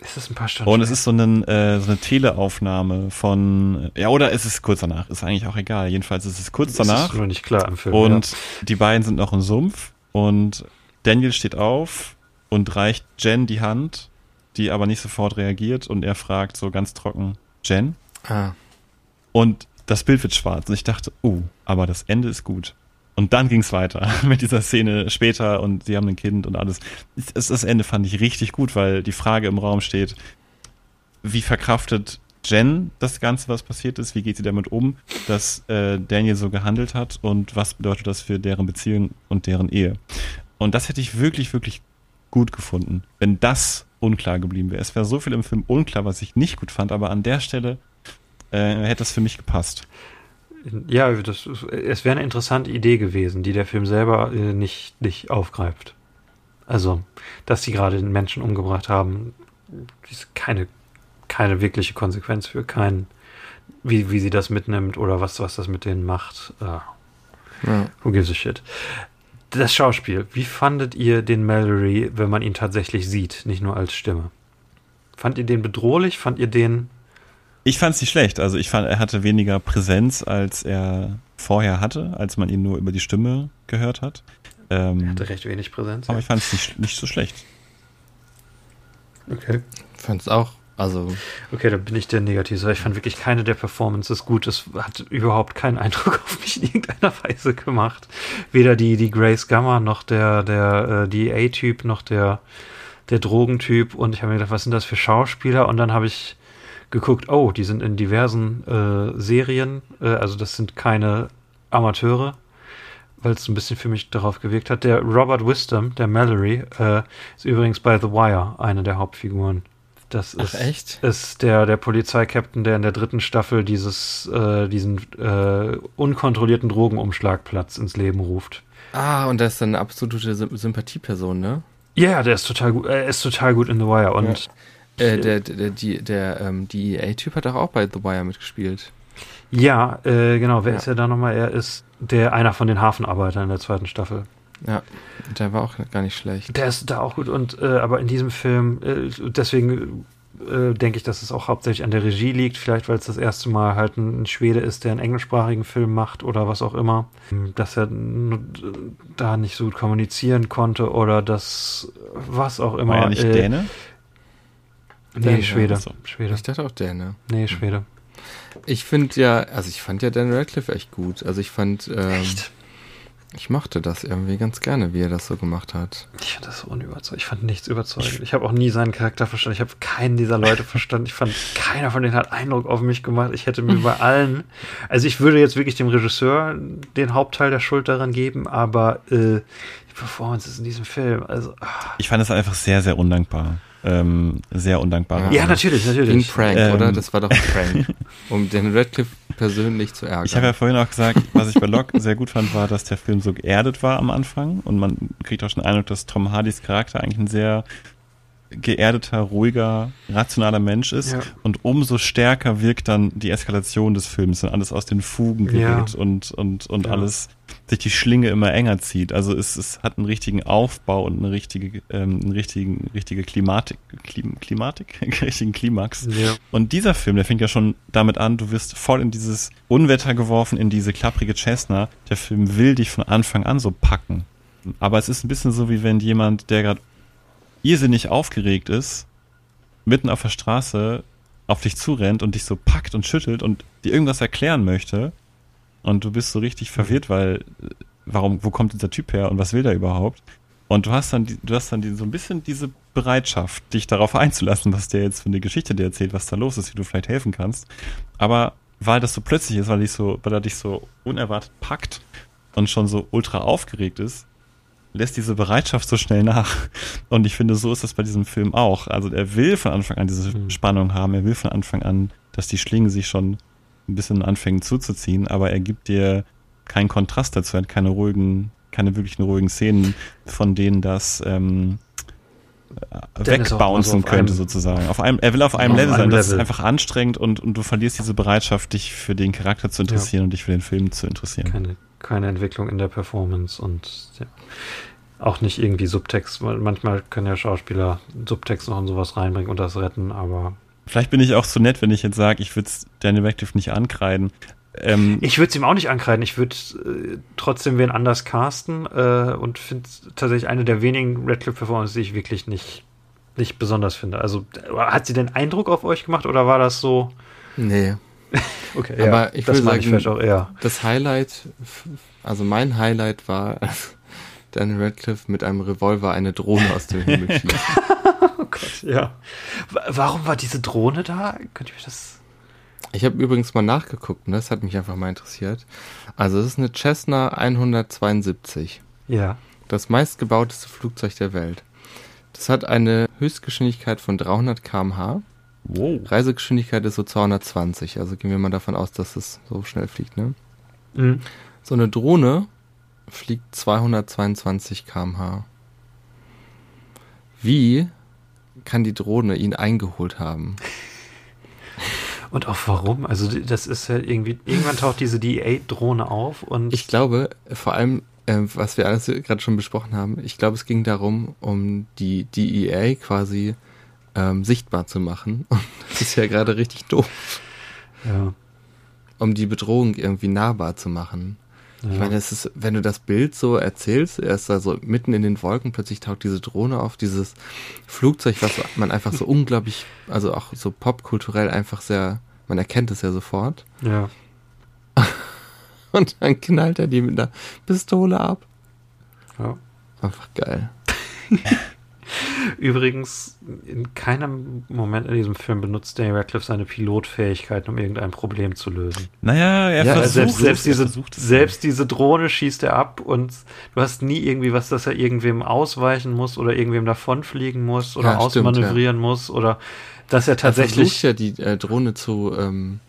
es ist ein paar Stunden. Und es ist so, einen, äh, so eine Teleaufnahme von, ja, oder es ist kurz danach, ist eigentlich auch egal. Jedenfalls ist es kurz Das danach. ist nur nicht klar im Film. Und die beiden sind noch im Sumpf und Daniel steht auf und reicht Jen die Hand, die aber nicht sofort reagiert und er fragt so ganz trocken, Jen? Ah, Und das Bild wird schwarz und ich dachte, oh, aber das Ende ist gut. Und dann ging's weiter mit dieser Szene später und sie haben ein Kind und alles. Es- Das Ende fand ich richtig gut, weil die Frage im Raum steht, wie verkraftet Jen das Ganze, was passiert ist? Wie geht sie damit um, dass äh, Daniel so gehandelt hat und was bedeutet das für deren Beziehung und deren Ehe? Und das hätte ich wirklich, wirklich gut gefunden, wenn das unklar geblieben wäre. Es wäre so viel im Film unklar, was ich nicht gut fand, aber an der Stelle äh, hätte das für mich gepasst. Ja, das, es wäre eine interessante Idee gewesen, die der Film selber äh, nicht, nicht aufgreift. Also, dass sie gerade den Menschen umgebracht haben, ist keine, keine wirkliche Konsequenz für keinen, wie, wie sie das mitnimmt oder was, was das mit denen macht. Ah, ja. who gives a shit? Das Schauspiel, wie fandet ihr den Mallory, wenn man ihn tatsächlich sieht, nicht nur als Stimme? Fand ihr den bedrohlich? Fand ihr den Ich fand es nicht schlecht. Also ich fand, er hatte weniger Präsenz, als er vorher hatte, als man ihn nur über die Stimme gehört hat. Ähm, hatte recht wenig Präsenz? aber ich fand es nicht, nicht so schlecht. Okay. Fand's auch. Also, Okay, da bin ich der Negativ. Ich fand wirklich keine der Performances gut. Es hat überhaupt keinen Eindruck auf mich in irgendeiner Weise gemacht. Weder die, die Grace Gamma noch der, der äh, DA-Typ noch der, der Drogentyp. Und ich habe mir gedacht, was sind das für Schauspieler? Und dann habe ich geguckt, oh, die sind in diversen äh, Serien. Äh, also das sind keine Amateure, weil es ein bisschen für mich darauf gewirkt hat. Der Robert Wisdom, der Mallory, äh, ist übrigens bei The Wire eine der Hauptfiguren. Das Ach, ist, echt? ist der, der Polizeikapitän, der in der dritten Staffel dieses, äh, diesen äh, unkontrollierten Drogenumschlagplatz ins Leben ruft. Ah, und das ist dann eine absolute Sym Sympathieperson, ne? Ja, der ist total gut, er ist total gut in The Wire und Äh, der der, die, der ähm, DEA-Typ hat doch auch bei The Wire mitgespielt. ja, äh, genau, wer Ja. ist er da nochmal? Er ist der einer von den Hafenarbeitern in der zweiten Staffel. Ja, der war auch gar nicht schlecht. Der ist da auch gut und äh, aber in diesem Film, äh, deswegen äh, denke ich, dass es auch hauptsächlich an der Regie liegt, vielleicht weil es das erste Mal halt ein, ein Schwede ist, der einen englischsprachigen Film macht oder was auch immer, dass er da nicht so gut kommunizieren konnte oder das was auch immer. War er nicht äh, Däne? Nee, Däne, Schwede. Ach so. Schwede. Ich dachte auch der, ne? Nee, Schwede. Ich finde ja, also ich fand ja Dan Radcliffe echt gut. Also ich fand, ähm, ich mochte das irgendwie ganz gerne, wie er das so gemacht hat. Ich fand das so unüberzeugend. Ich fand nichts überzeugend. Ich habe auch nie seinen Charakter verstanden. Ich habe keinen dieser Leute verstanden. Ich fand, keiner von denen hat Eindruck auf mich gemacht. Ich hätte mir bei allen, also ich würde jetzt wirklich dem Regisseur den Hauptteil der Schuld daran geben, aber äh, die Performances in diesem Film, also ah. Ich fand es einfach sehr, sehr undankbar. Ähm, sehr undankbar. ja, natürlich, Wie ein natürlich. Prank, Ähm. oder? Das war doch ein Prank. um Dan Radcliffe persönlich zu ärgern. Ich habe ja vorhin auch gesagt, was ich bei Locke sehr gut fand, war, dass der Film so geerdet war am Anfang und man kriegt auch schon den Eindruck, dass Tom Hardys Charakter eigentlich ein sehr geerdeter, ruhiger, rationaler Mensch ist Ja. und umso stärker wirkt dann die Eskalation des Films und alles aus den Fugen gerät Ja. und, und, und Ja. alles sich die Schlinge immer enger zieht. Also es, es hat einen richtigen Aufbau und eine richtige, ähm, einen richtigen, richtige Klimatik, Klim, Klimatik, einen richtigen Klimax. Ja. Und dieser Film, der fängt ja schon damit an, du wirst voll in dieses Unwetter geworfen, in diese klapprige Cessna. Der Film will dich von Anfang an so packen. Aber es ist ein bisschen so, wie wenn jemand, der gerade irrsinnig aufgeregt ist, mitten auf der Straße auf dich zurennt und dich so packt und schüttelt und dir irgendwas erklären möchte. Und du bist so richtig verwirrt, weil, warum, wo kommt dieser Typ her und was will der überhaupt? Und du hast dann, du hast dann so ein bisschen diese Bereitschaft, dich darauf einzulassen, was der jetzt für eine Geschichte dir erzählt, was da los ist, wie du vielleicht helfen kannst. Aber weil das so plötzlich ist, weil, dich so, weil er dich so unerwartet packt und schon so ultra aufgeregt ist, lässt diese Bereitschaft so schnell nach. Und ich finde, so ist das bei diesem Film auch. Also er will von Anfang an diese Mhm. Spannung haben, er will von Anfang an, dass die Schlinge sich schon ein bisschen anfangen zuzuziehen, aber er gibt dir keinen Kontrast dazu, er hat keine ruhigen, keine wirklichen ruhigen Szenen, von denen das ähm, so wegbouncen auf könnte einem- sozusagen. Auf einem, er will auf einem Auf Level einem sein, das ist Level. einfach anstrengend und, und du verlierst diese Bereitschaft, dich für den Charakter zu interessieren und dich für den Film zu interessieren. keine, keine Entwicklung in der Performance und ja. auch nicht irgendwie Subtext. Manchmal können ja Schauspieler Subtext noch in sowas reinbringen und das retten, aber Vielleicht bin ich auch so nett, wenn ich jetzt sage, ich würde Daniel Radcliffe nicht ankreiden. Ähm, ich würde es ihm auch nicht ankreiden. Ich würde äh, trotzdem wen anders casten äh, und finde tatsächlich eine der wenigen Radcliffe-Performances, die ich wirklich nicht, nicht besonders finde. Also hat sie den Eindruck auf euch gemacht oder war das so? Nee. Okay, Aber ich das würde ich sagen- vielleicht auch eher. Das Highlight, also mein Highlight war, als Dan Radcliffe mit einem Revolver eine Drohne aus dem Himmel schießt. Oh Gott, ja. Wa- Warum war diese Drohne da? Könnt ihr mir das Ich habe übrigens mal nachgeguckt, und das hat mich einfach mal interessiert. Also es ist eine Cessna 172. Ja. Das meistgebauteste Flugzeug der Welt. Das hat eine Höchstgeschwindigkeit von 300 km/h. Wow. Reisegeschwindigkeit ist so 220. Also gehen wir mal davon aus, dass es so schnell fliegt. Ne? Mhm. So eine Drohne fliegt 222 km/h. Wie kann die Drohne ihn eingeholt haben? Und auch warum? Also das ist ja irgendwie, irgendwann taucht diese DEA-Drohne auf und Ich glaube, vor allem, äh, was wir alles gerade schon besprochen haben, ich glaube, es ging darum, um die DEA quasi ähm, sichtbar zu machen. Und das ist ja gerade richtig doof, ja, um die Bedrohung irgendwie nahbar zu machen. ja. Ich meine, es ist, wenn du das Bild so erzählst, er ist da so mitten in den Wolken, plötzlich taucht diese Drohne auf, dieses Flugzeug, was man einfach so unglaublich, also auch so popkulturell einfach sehr, man erkennt es ja sofort. ja. Und dann knallt er die mit einer Pistole ab. ja. Einfach geil. Übrigens, in keinem Moment in diesem Film benutzt Daniel Radcliffe seine Pilotfähigkeiten, um irgendein Problem zu lösen. Naja, er Ja, versucht selbst, es, selbst, er diese, versucht es. selbst diese Drohne schießt er ab und du hast nie irgendwie was, dass er irgendwem ausweichen muss oder irgendwem davonfliegen muss oder Ja, stimmt, ausmanövrieren muss oder dass er Er versucht tatsächlich. ja die äh, Drohne zu ähm,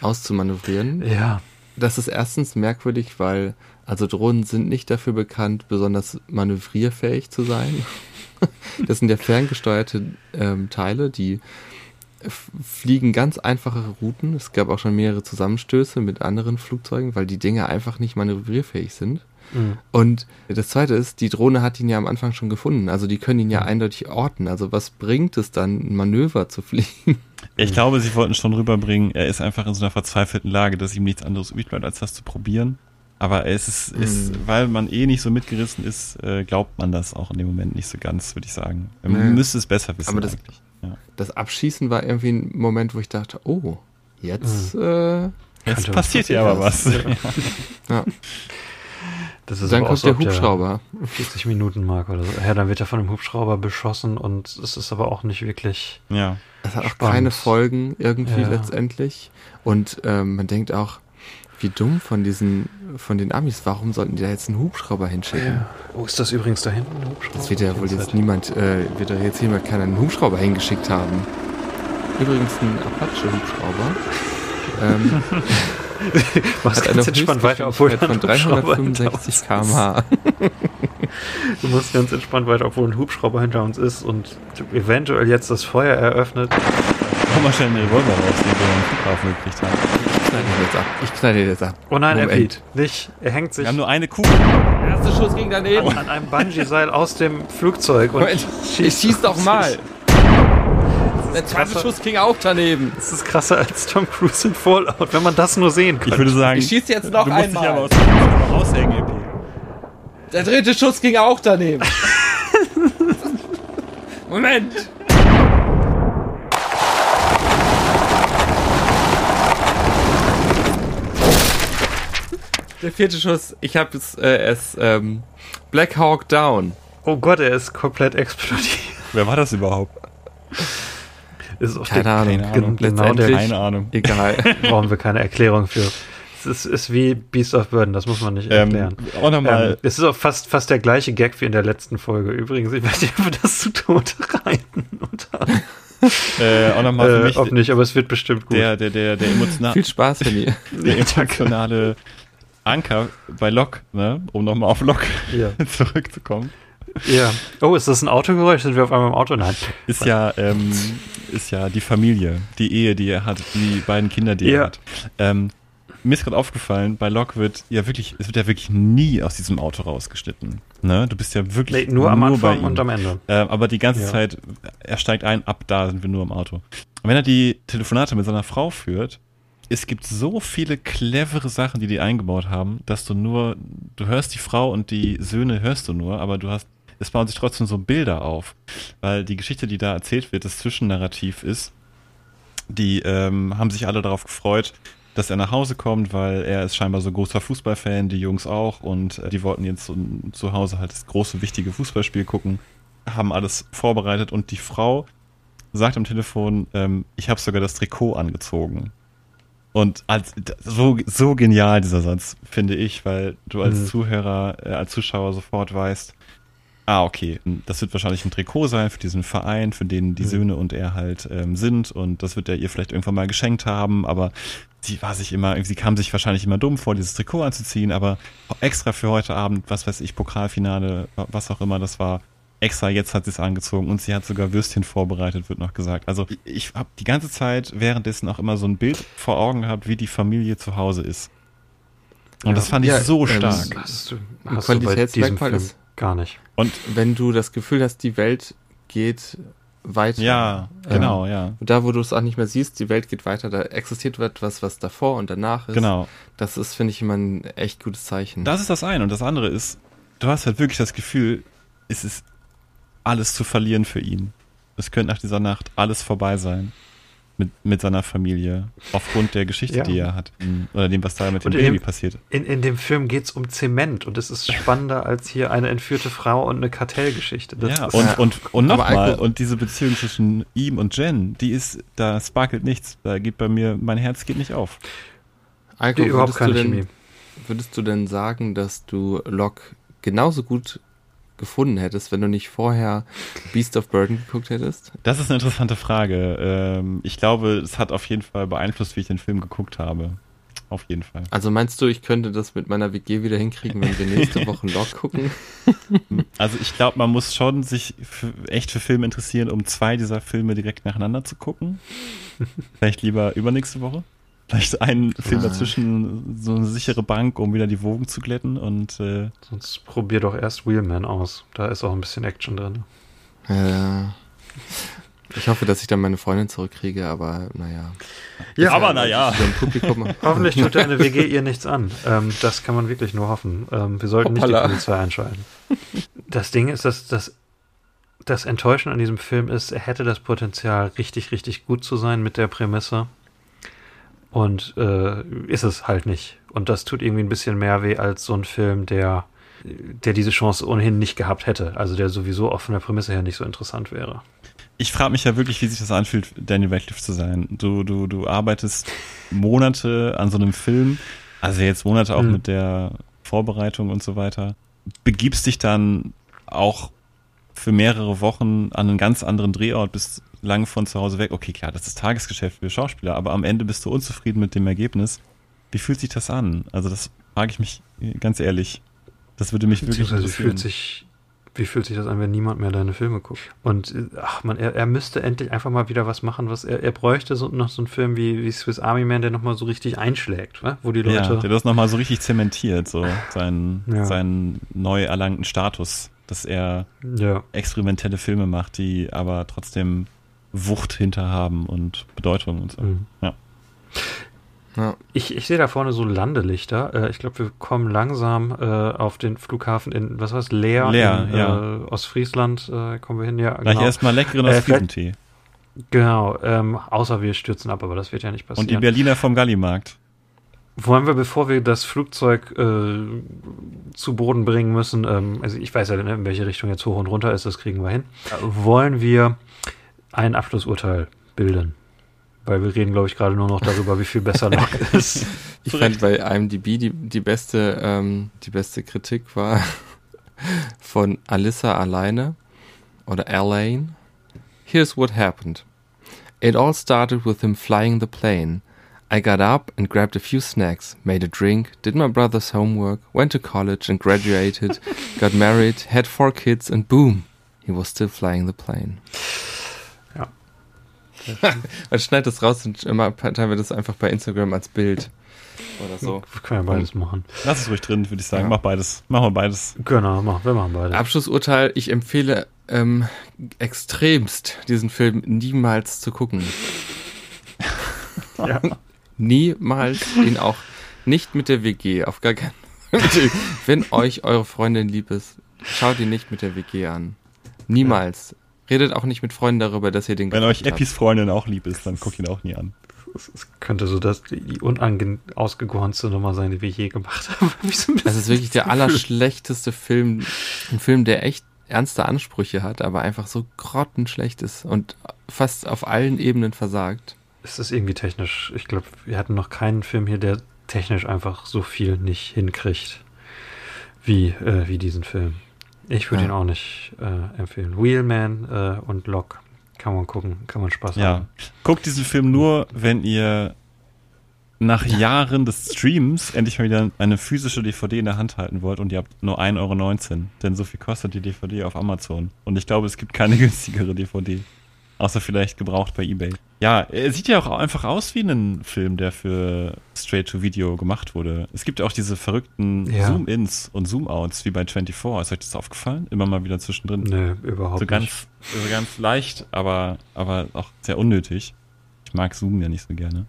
auszumanövrieren. Ja, Das ist erstens merkwürdig, weil also Drohnen sind nicht dafür bekannt, besonders manövrierfähig zu sein. Das sind ja ferngesteuerte ähm, Teile, die fliegen ganz einfache Routen. Es gab auch schon mehrere Zusammenstöße mit anderen Flugzeugen, weil die Dinge einfach nicht manövrierfähig sind. Mhm. Und das zweite ist, die Drohne hat ihn ja am Anfang schon gefunden. Also die können ihn ja eindeutig orten. Also was bringt es dann, ein Manöver zu fliegen? Ich glaube, sie wollten schon rüberbringen, er ist einfach in so einer verzweifelten Lage, dass ihm nichts anderes übrig bleibt, als das zu probieren. Aber es ist, ist Mhm. weil man eh nicht so mitgerissen ist, äh, glaubt man das auch in dem Moment nicht so ganz, würde ich sagen. Man Nee. müsste es besser wissen Aber das-. Ja. Das Abschießen war irgendwie ein Moment, wo ich dachte, oh, jetzt Mhm. äh, Jetzt passiert ja aber was. passieren. ja. das ist dann kommt so der Hubschrauber. 40 Minuten Mark oder so. Ja, dann wird er von einem Hubschrauber beschossen und es ist aber auch nicht wirklich. Ja. Es hat auch Spannend. keine Folgen irgendwie Ja. letztendlich. Und ähm, man denkt auch, wie dumm von diesen, von den Amis, warum sollten die da jetzt einen Hubschrauber hinschicken? Wo ist das übrigens da hinten? ein Hubschrauber? Das wird ja wohl jetzt niemand, äh, wird doch jetzt jemand keinen Hubschrauber hingeschickt haben. Übrigens ein Apache-Hubschrauber. Ähm, Was hat eine ganz entspannt weiter, obwohl von Hubschrauber hinter 365 uns ist. km/h. Du musst ganz entspannt weiter, obwohl ein Hubschrauber hinter uns ist und eventuell jetzt das Feuer eröffnet. Komm mal schnell einen Revolver raus, den wir am Flughafen gekriegt haben. Ich knall den jetzt ab. Ich knall den jetzt ab. Oh nein, Moment. Epi, nicht. Er hängt sich Wir haben nur eine Kugel. Erster Schuss ging daneben. an, an einem Bungee-Seil aus dem Flugzeug und Moment, ich schieß doch mal. Der zweite krasser. Schuss ging auch daneben. Das ist krasser als Tom Cruise in Fallout, wenn man das nur sehen kann. Ich würde sagen, Ich schieß jetzt noch du musst dich einmal. aber aus raushängen, Epi. Der dritte Schuss ging auch daneben. Moment. Der vierte Schuss, ich habe es, äh, es ähm, Black Hawk Down. oh Gott, er ist komplett explodiert. Wer war das überhaupt? Ist auf Keine der- Ahnung. Keine Ahnung. Genau Letztendlich- der Keine Ahnung. Egal. brauchen wir keine Erklärung für. Es ist, ist wie Beast of Burden, das muss man nicht Ähm, erklären. auch nochmal, Ähm, es ist auch fast, fast der gleiche Gag wie in der letzten Folge. Übrigens, ich weiß nicht, ob wir das zu Tode reiten. Und, äh, auch noch mal für äh, mich ob nicht, aber es wird bestimmt gut. der, der, der, der, emotiona Viel Spaß, Henny. der emotionale Anker bei Lok, ne? um nochmal auf Lok ja. zurückzukommen, ja. Oh, ist das ein Autogeräusch? Sind wir auf einmal im Auto? Nein. ist ja, ähm, ist ja die Familie, die Ehe, die er hat, die beiden Kinder, die Ja. er hat. Ähm, mir ist gerade aufgefallen, bei Lok wird ja wirklich, es wird ja wirklich nie aus diesem Auto rausgeschnitten. Ne? Du bist ja wirklich Nee, nur am bei Anfang und am Ende. Ähm, aber die ganze Ja. Zeit, er steigt ein, ab da sind wir nur im Auto. Und wenn er die Telefonate mit seiner Frau führt, es gibt so viele clevere Sachen, die die eingebaut haben, dass du nur, du hörst die Frau und die Söhne hörst du nur, aber du hast, es bauen sich trotzdem so Bilder auf. Weil die Geschichte, die da erzählt wird, das Zwischennarrativ ist, die ähm, haben sich alle darauf gefreut, dass er nach Hause kommt, weil er ist scheinbar so großer Fußballfan, die Jungs auch und äh, die wollten jetzt so, zu Hause halt das große, wichtige Fußballspiel gucken, haben alles vorbereitet und die Frau sagt am Telefon, ähm, ich habe sogar das Trikot angezogen. Und als, so, so genial dieser Satz, finde ich, weil du als Mhm. Zuhörer, äh, als Zuschauer sofort weißt, ah, okay, das wird wahrscheinlich ein Trikot sein für diesen Verein, für den die Mhm. Söhne und er halt ähm, sind und das wird er ihr vielleicht irgendwann mal geschenkt haben, aber sie war sich immer, sie kam sich wahrscheinlich immer dumm vor, dieses Trikot anzuziehen, aber extra für heute Abend, was weiß ich, Pokalfinale, was auch immer das war, extra jetzt hat sie es angezogen und sie hat sogar Würstchen vorbereitet, wird noch gesagt. Also ich habe die ganze Zeit währenddessen auch immer so ein Bild vor Augen gehabt, wie die Familie zu Hause ist. Und Ja. das fand ich Ja, so ähm, stark. Hast du, hast du bei diesem Film ist- gar nicht. Und Wenn du das Gefühl hast, die Welt geht weiter. ja, Ähm, genau, ja. Und da, wo du es auch nicht mehr siehst, die Welt geht weiter, da existiert etwas, was davor und danach ist. Genau. Das ist, finde ich, immer ein echt gutes Zeichen. Das ist das eine. Und das andere ist, du hast halt wirklich das Gefühl, es ist alles zu verlieren für ihn. Es könnte nach dieser Nacht alles vorbei sein. mit, mit seiner Familie. Aufgrund der Geschichte, Ja. die er hat. Mhm. Oder dem, was da mit dem Und in Baby dem- passiert. In, in dem Film geht es um Zement und es ist spannender als hier eine entführte Frau und eine Kartellgeschichte. Das ja, ist, und, und, und Aber nochmal, und diese Beziehung zwischen ihm und Jen, die ist, da sparkelt nichts. Da geht bei mir, mein Herz geht nicht auf. Alko, überhaupt würdest, keine du denn, Chemie. würdest du denn sagen, dass du Locke genauso gut gefunden hättest, wenn du nicht vorher Beast of Burden geguckt hättest? Das ist eine interessante Frage. Ähm, ich glaube, es hat auf jeden Fall beeinflusst, wie ich den Film geguckt habe. Auf jeden Fall. Also meinst du, ich könnte das mit meiner WG wieder hinkriegen, wenn wir nächste Woche Locke gucken? Also ich glaube, man muss schon sich für, echt für Filme interessieren, um zwei dieser Filme direkt nacheinander zu gucken. Vielleicht lieber übernächste Woche. Vielleicht einen Film Ah. dazwischen, so eine sichere Bank, um wieder die Wogen zu glätten. Und äh, Sonst probier doch erst Wheelman aus. Da ist auch ein bisschen Action drin. Ja. Ich hoffe, dass ich dann meine Freundin zurückkriege, aber naja. Ja, aber naja. Hoffentlich tut deine WG ihr nichts an. Ähm, das kann man wirklich nur hoffen. Ähm, wir sollten nicht Hoppala. die Polizei einschalten. Das Ding ist, dass das, das Enttäuschen an diesem Film ist, er hätte das Potenzial, richtig, richtig gut zu sein mit der Prämisse. Und äh, ist es halt nicht. Und das tut irgendwie ein bisschen mehr weh als so ein Film, der, der diese Chance ohnehin nicht gehabt hätte. Also der sowieso auch von der Prämisse her nicht so interessant wäre. ich frage mich ja wirklich, wie sich das anfühlt, Daniel Radcliffe zu sein. Du, du, du arbeitest Monate an so einem Film, also jetzt Monate auch Mhm. mit der Vorbereitung und so weiter, begibst dich dann auch für mehrere Wochen an einen ganz anderen Drehort, bist lange von zu Hause weg. Okay, klar, das ist Tagesgeschäft für Schauspieler, aber am Ende bist du unzufrieden mit dem Ergebnis. Wie fühlt sich das an? Also das frage ich mich äh, ganz ehrlich. Das würde mich wirklich Beziehungsweise wie interessieren. fühlt sich, wie fühlt sich das an, wenn niemand mehr deine Filme guckt? Und äh, ach man, er, er müsste endlich einfach mal wieder was machen, was er, er bräuchte so, noch so einen Film wie, wie Swiss Army Man, der nochmal so richtig einschlägt, wa? wo die Ja, Leute. der das nochmal so richtig zementiert, so seinen, Ja. seinen neu erlangten Status, dass er Ja, experimentelle Filme macht, die aber trotzdem Wucht hinter haben und Bedeutung und so. Mhm. Ja. Ja. Ich, ich sehe da vorne so Landelichter. Äh, ich glaube, wir kommen langsam äh, auf den Flughafen in, was war's, Leer, Leer, in ja. äh, Ostfriesland äh, kommen wir hin. Ja, Gleich genau. erstmal leckeren Äh, Ostfriesentee. Genau, ähm, außer wir stürzen ab, aber das wird ja nicht Und passieren. die Berliner vom Gallimarkt. Wollen wir, bevor wir das Flugzeug äh, zu Boden bringen müssen, ähm, also ich weiß ja, in welche Richtung jetzt hoch und runter ist, das kriegen wir hin, äh, wollen wir ein Abschlussurteil bilden? Weil wir reden, glaube ich, gerade nur noch darüber, wie viel besser Lok ist. Ich fand bei IMDb die, die beste, ähm, die beste Kritik war von Alyssa alleine oder Elaine. Here's what happened. It all started with him flying the plane. I got up and grabbed a few snacks, made a drink, did my brother's homework, went to college and graduated, got married, had four kids, and boom, he was still flying the plane. Ja. Man schneidet das raus und immer teilen wir das einfach bei Instagram als Bild. Oder so. Wir können ja beides machen. Lass es ruhig drin, würde ich sagen. Ja. Mach beides. Machen wir beides. Genau, machen, wir machen beides. Abschlussurteil, ich empfehle ähm, extremst, diesen Film niemals zu gucken. Ja. Niemals, ihn auch nicht mit der WG, auf gar keinen Fall. Wenn euch eure Freundin lieb ist, schaut ihn nicht mit der WG an. Niemals. Redet auch nicht mit Freunden darüber, dass ihr den Wenn euch. Eppis Freundin auch lieb ist, dann guckt ihn auch nie an. Es könnte so das, die unausgegornste Nummer sein, die wir je gemacht haben. Das ist wirklich der allerschlechteste Film. Ein Film, der echt ernste Ansprüche hat, aber einfach so grottenschlecht ist und fast auf allen Ebenen versagt. Es ist irgendwie technisch. Ich glaube, wir hatten noch keinen Film hier, der technisch einfach so viel nicht hinkriegt wie, äh, wie diesen Film. Ich würde Ja. ihn auch nicht äh, empfehlen. Wheelman äh, und Lock kann man gucken, kann man Spaß Ja. haben. Guckt diesen Film nur, wenn ihr nach Jahren des Streams endlich mal wieder eine physische DVD in der Hand halten wollt und ihr habt nur 1,19 Euro. Denn so viel kostet die DVD auf Amazon. Und ich glaube, es gibt keine günstigere DVD. Außer vielleicht gebraucht bei Ebay. Ja, er sieht ja auch einfach aus wie ein Film, der für Straight-to-Video gemacht wurde. Es gibt ja auch diese verrückten Ja. Zoom-Ins und Zoom-Outs wie bei 24. Ist euch das aufgefallen? Immer mal wieder zwischendrin. Nö, überhaupt So nicht. ganz, so ganz leicht, aber, aber auch sehr unnötig. Ich mag Zoom ja nicht so gerne.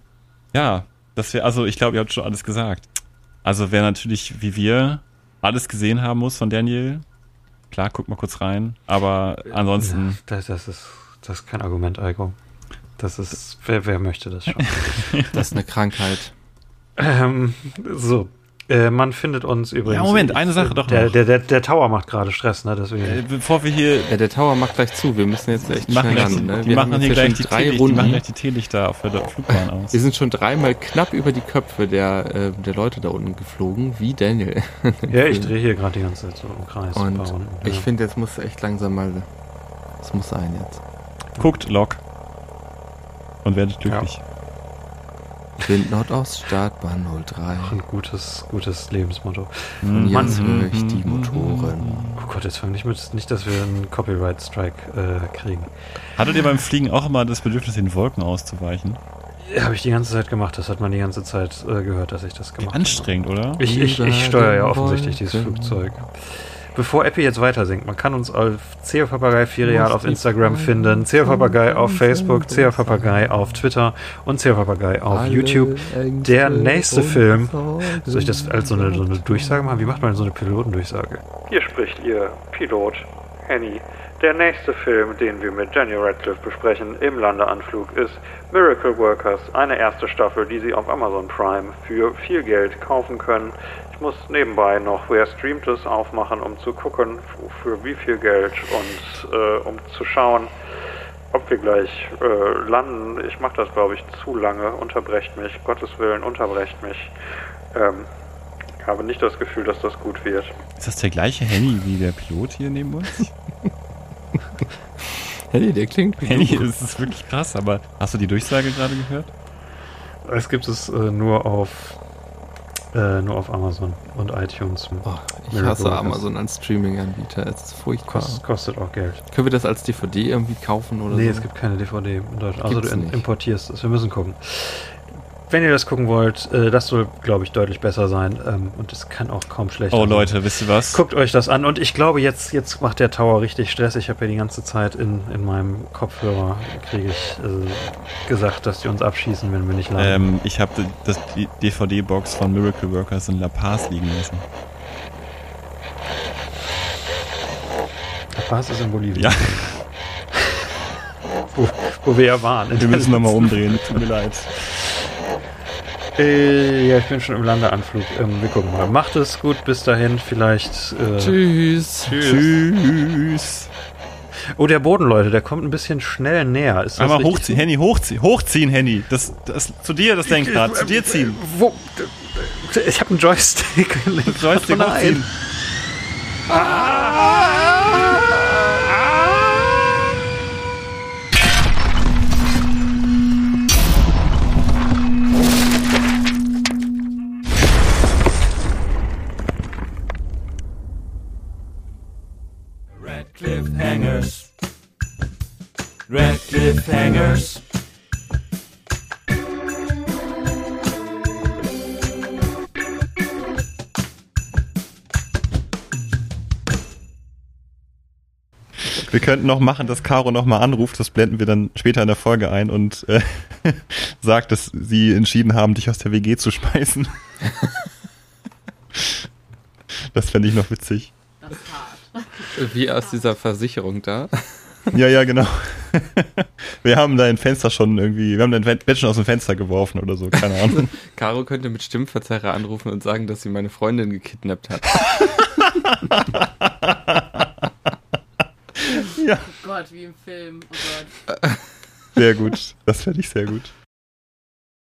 Ja, das wäre, also ich glaube, ihr habt schon alles gesagt. Also wer natürlich, wie wir, alles gesehen haben muss von Daniel, klar, guck mal kurz rein. Aber ansonsten, Ja, das, das, ist, das ist kein Argument, Eiko. Das ist, wer, wer möchte das schon? Das ist eine Krankheit. ähm, so. Äh, man findet uns übrigens. Ja, Moment, eine Sache doch der, noch. Der, der, der Tower macht gerade Stress, ne? Deswegen. Äh, bevor wir hier Ja, der Tower macht gleich zu. Wir müssen jetzt echt machen, schnell gleich, ran. Ne? die Wir machen hier jetzt gleich die, drei Teelicht, die machen Runden. gleich die Teelichter auf der Flugbahn aus. Wir sind schon dreimal knapp über die Köpfe der, äh, der Leute da unten geflogen, wie Daniel. ja, ich drehe hier gerade die ganze Zeit so im Kreis. Und ein paar Runden, ich ja. finde, jetzt muss echt langsam mal. Es muss sein jetzt. Guckt Log und werdet glücklich. Wind Nordost, Startbahn 03. ein gutes, gutes Lebensmotto. Und Mhm. jetzt Mhm. höre ich die Motoren. Oh Gott, jetzt fang nicht mit, nicht, dass wir einen Copyright-Strike äh, kriegen. Hattet ihr beim Fliegen auch immer das Bedürfnis, den Wolken auszuweichen? Ja, Habe ich die ganze Zeit gemacht. Das hat man die ganze Zeit äh, gehört, dass ich das gemacht habe. anstrengend, oder? Ich, ich, ich steuere ja offensichtlich dieses. Flugzeug. Bevor Epi jetzt weiter singt, man kann uns auf CFapagei Ferial auf Instagram finden, CFapagei auf Facebook, CFapagei auf Twitter und CFapagei auf YouTube. Der nächste Film. Soll ich das als so eine, so eine Durchsage machen? Wie macht man so eine Pilotendurchsage? Hier spricht Ihr Pilot, Henny. Der nächste Film, den wir mit Daniel Radcliffe besprechen im Landeanflug, ist Miracle Workers, eine erste Staffel, die Sie auf Amazon Prime für viel Geld kaufen können. Ich muss nebenbei noch Wer streamt es aufmachen, um zu gucken, für wie viel Geld und äh, um zu schauen, ob wir gleich äh, landen. Ich mache das, glaube ich, zu lange. Unterbrecht mich. Gottes Willen, unterbrecht mich. Ähm, habe nicht das Gefühl, dass das gut wird. Ist das der gleiche Henny wie der Pilot hier neben uns? Hey, der klingt wie Henny, du. das ist wirklich krass, aber hast du die Durchsage gerade gehört? Es gibt es äh, nur auf äh, nur auf Amazon und iTunes. Oh, ich Miracle hasse. Amazon als Streaming-Anbieter. Es ist furchtbar. Kost, kostet auch Geld. Können wir das als DVD irgendwie kaufen oder nee, so? es gibt keine DVD in Deutschland. Also Gibt's du nicht. importierst es. Wir müssen gucken. Wenn ihr das gucken wollt, äh, das soll, glaube ich, deutlich besser sein. Ähm, und es kann auch kaum schlechter Oh sein. Leute, wisst ihr was? Guckt euch das an. Und ich glaube, jetzt, jetzt macht der Tower richtig Stress. Ich habe ja die ganze Zeit in, in meinem Kopfhörer kriege ich äh, gesagt, dass die uns abschießen, wenn wir nicht landen. Ähm, ich habe die DVD-Box von Miracle Workers in La Paz liegen lassen. Der Pass ist in Bolivien. Ja, Wo, wo wir ja waren. wir müssen nochmal umdrehen. Tut mir leid. Äh, ja, ich bin schon im Landeanflug. Ähm, wir gucken mal. Macht es gut bis dahin. Vielleicht. Äh, Tschüss. Tschüss. oh, der Boden, Leute, der kommt ein bisschen schnell näher. Ist Einmal hochziehen, Henny, hochziehen, hochziehen, Henny. Das, das, zu dir das Lenkrad, zu dir ziehen. Wo? Ich habe einen Joystick. Joystick nein. hochziehen. Red Cliffhangers. Red Cliffhangers. Wir könnten noch machen, dass Caro nochmal anruft, das blenden wir dann später in der Folge ein und äh, sagt, dass sie entschieden haben, dich aus der WG zu schmeißen. das fände ich noch witzig. Das ist hart. Wie aus dieser Versicherung da. Ja, ja, genau. Wir haben dein Fenster schon irgendwie, wir haben dein Bett schon aus dem Fenster geworfen oder so, keine Ahnung. Caro könnte mit Stimmverzerrer anrufen und sagen, dass sie meine Freundin gekidnappt hat. ja, Oh Gott, wie im Film. Oh Gott. sehr gut. Das fände ich sehr gut.